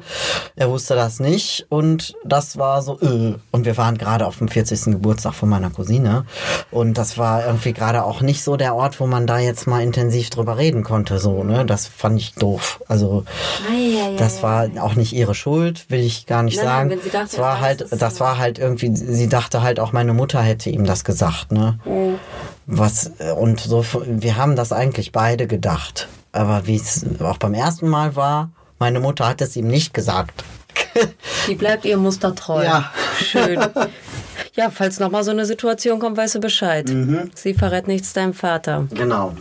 er wusste das nicht. Und das war so, äh. und wir waren gerade auf dem 40. Geburtstag von meiner Cousine. Und das war irgendwie gerade auch nicht so der Ort, wo man da jetzt mal intensiv drüber reden konnte. So, ne? Das fand ich doof. Also das war auch nicht ihre Schuld, will ich gar nicht Nein, nein, sagen. wenn sie dachte, es war er halt, das war halt irgendwie, sie dachte halt auch meine Mutter hätte ihm das gesagt, ne? Oh. Was und so, wir haben das eigentlich beide gedacht, aber wie es auch beim ersten Mal war, meine Mutter hat es ihm nicht gesagt. Die bleibt ihr Muster treu. Ja. Schön. Ja, falls nochmal so eine Situation kommt, weißt du Bescheid. Mhm. Sie verrät nichts deinem Vater. Genau.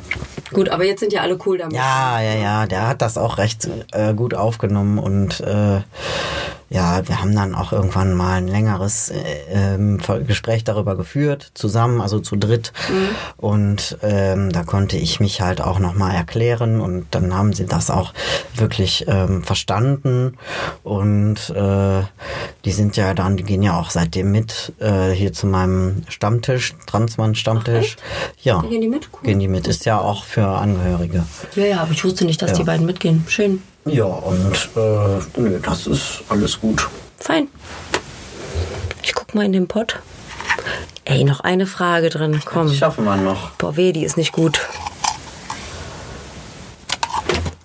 Gut, aber jetzt sind ja alle cool damit. Ja, ja, ja, der hat das auch recht äh, gut aufgenommen und äh, ja, wir haben dann auch irgendwann mal ein längeres äh, ähm, Gespräch darüber geführt, zusammen, also zu dritt. Und ähm, da konnte ich mich halt auch nochmal erklären und dann haben sie das auch wirklich ähm, verstanden. Und äh, die sind ja dann, die gehen ja auch seitdem mit äh, hier zu meinem Stammtisch, Transmann-Stammtisch. Ja, Gehen die mit? Cool. gehen die mit. Ist ja auch für Angehörige. Ja, ja, aber ich wusste nicht, dass Ja. die beiden mitgehen. Schön. Ja, und äh, nö, das ist alles gut. Fein. Ich guck mal in den Pott. Ey, noch eine Frage drin. Komm. Das schaffen wir noch. Boah, weh, die ist nicht gut.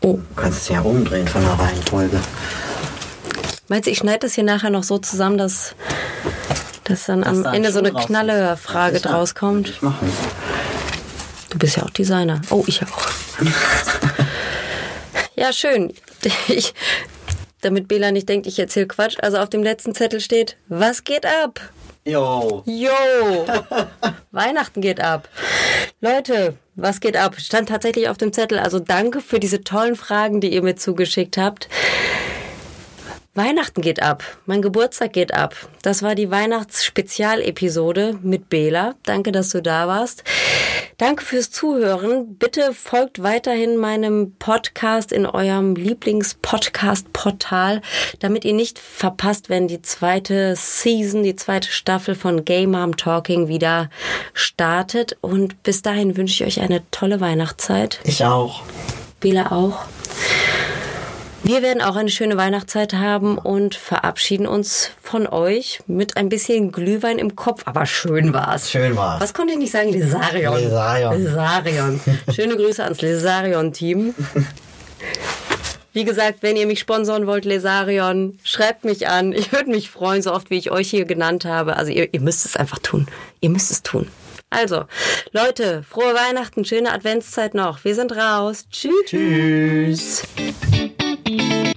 Oh, Du kannst es ja umdrehen von der Reihenfolge. meinst du, ich schneide das hier nachher noch so zusammen, dass, dass dann am da Ende so eine draus ist. knalle Frage Das ist ja- draus kommt? Ich machen. Du bist ja auch Designer. Oh, ich auch. ja, schön. Ich, damit Bela nicht denkt, ich erzähle Quatsch. Also auf dem letzten Zettel steht, was geht ab? Jo. Jo! Weihnachten geht ab. Leute, was geht ab? Stand tatsächlich auf dem Zettel. Also danke für diese tollen Fragen, die ihr mir zugeschickt habt. Weihnachten geht ab. Mein Geburtstag geht ab. Das war die Weihnachtsspezialepisode mit Bela. Danke, dass du da warst. Danke fürs Zuhören. Bitte folgt weiterhin meinem Podcast in eurem Lieblings-Podcast-Portal, damit ihr nicht verpasst, wenn die zweite Season, die zweite Staffel von Gay Mom Talking wieder startet. Und bis dahin wünsche ich euch eine tolle Weihnachtszeit. Ich auch. Bela auch. Wir werden auch eine schöne Weihnachtszeit haben und verabschieden uns von euch mit ein bisschen Glühwein im Kopf. Aber schön war's. Schön war's. Was konnte ich nicht sagen? Lesarion. Lesarion. Lesarion. Schöne Grüße ans Lesarion-Team. Wie gesagt, wenn ihr mich sponsoren wollt, Lesarion, schreibt mich an. Ich würde mich freuen, so oft wie ich euch hier genannt habe. Also ihr, ihr müsst es einfach tun. Ihr müsst es tun. Also, Leute, frohe Weihnachten, schöne Adventszeit noch. Wir sind raus. Tschüss. Tschüss. Thank you.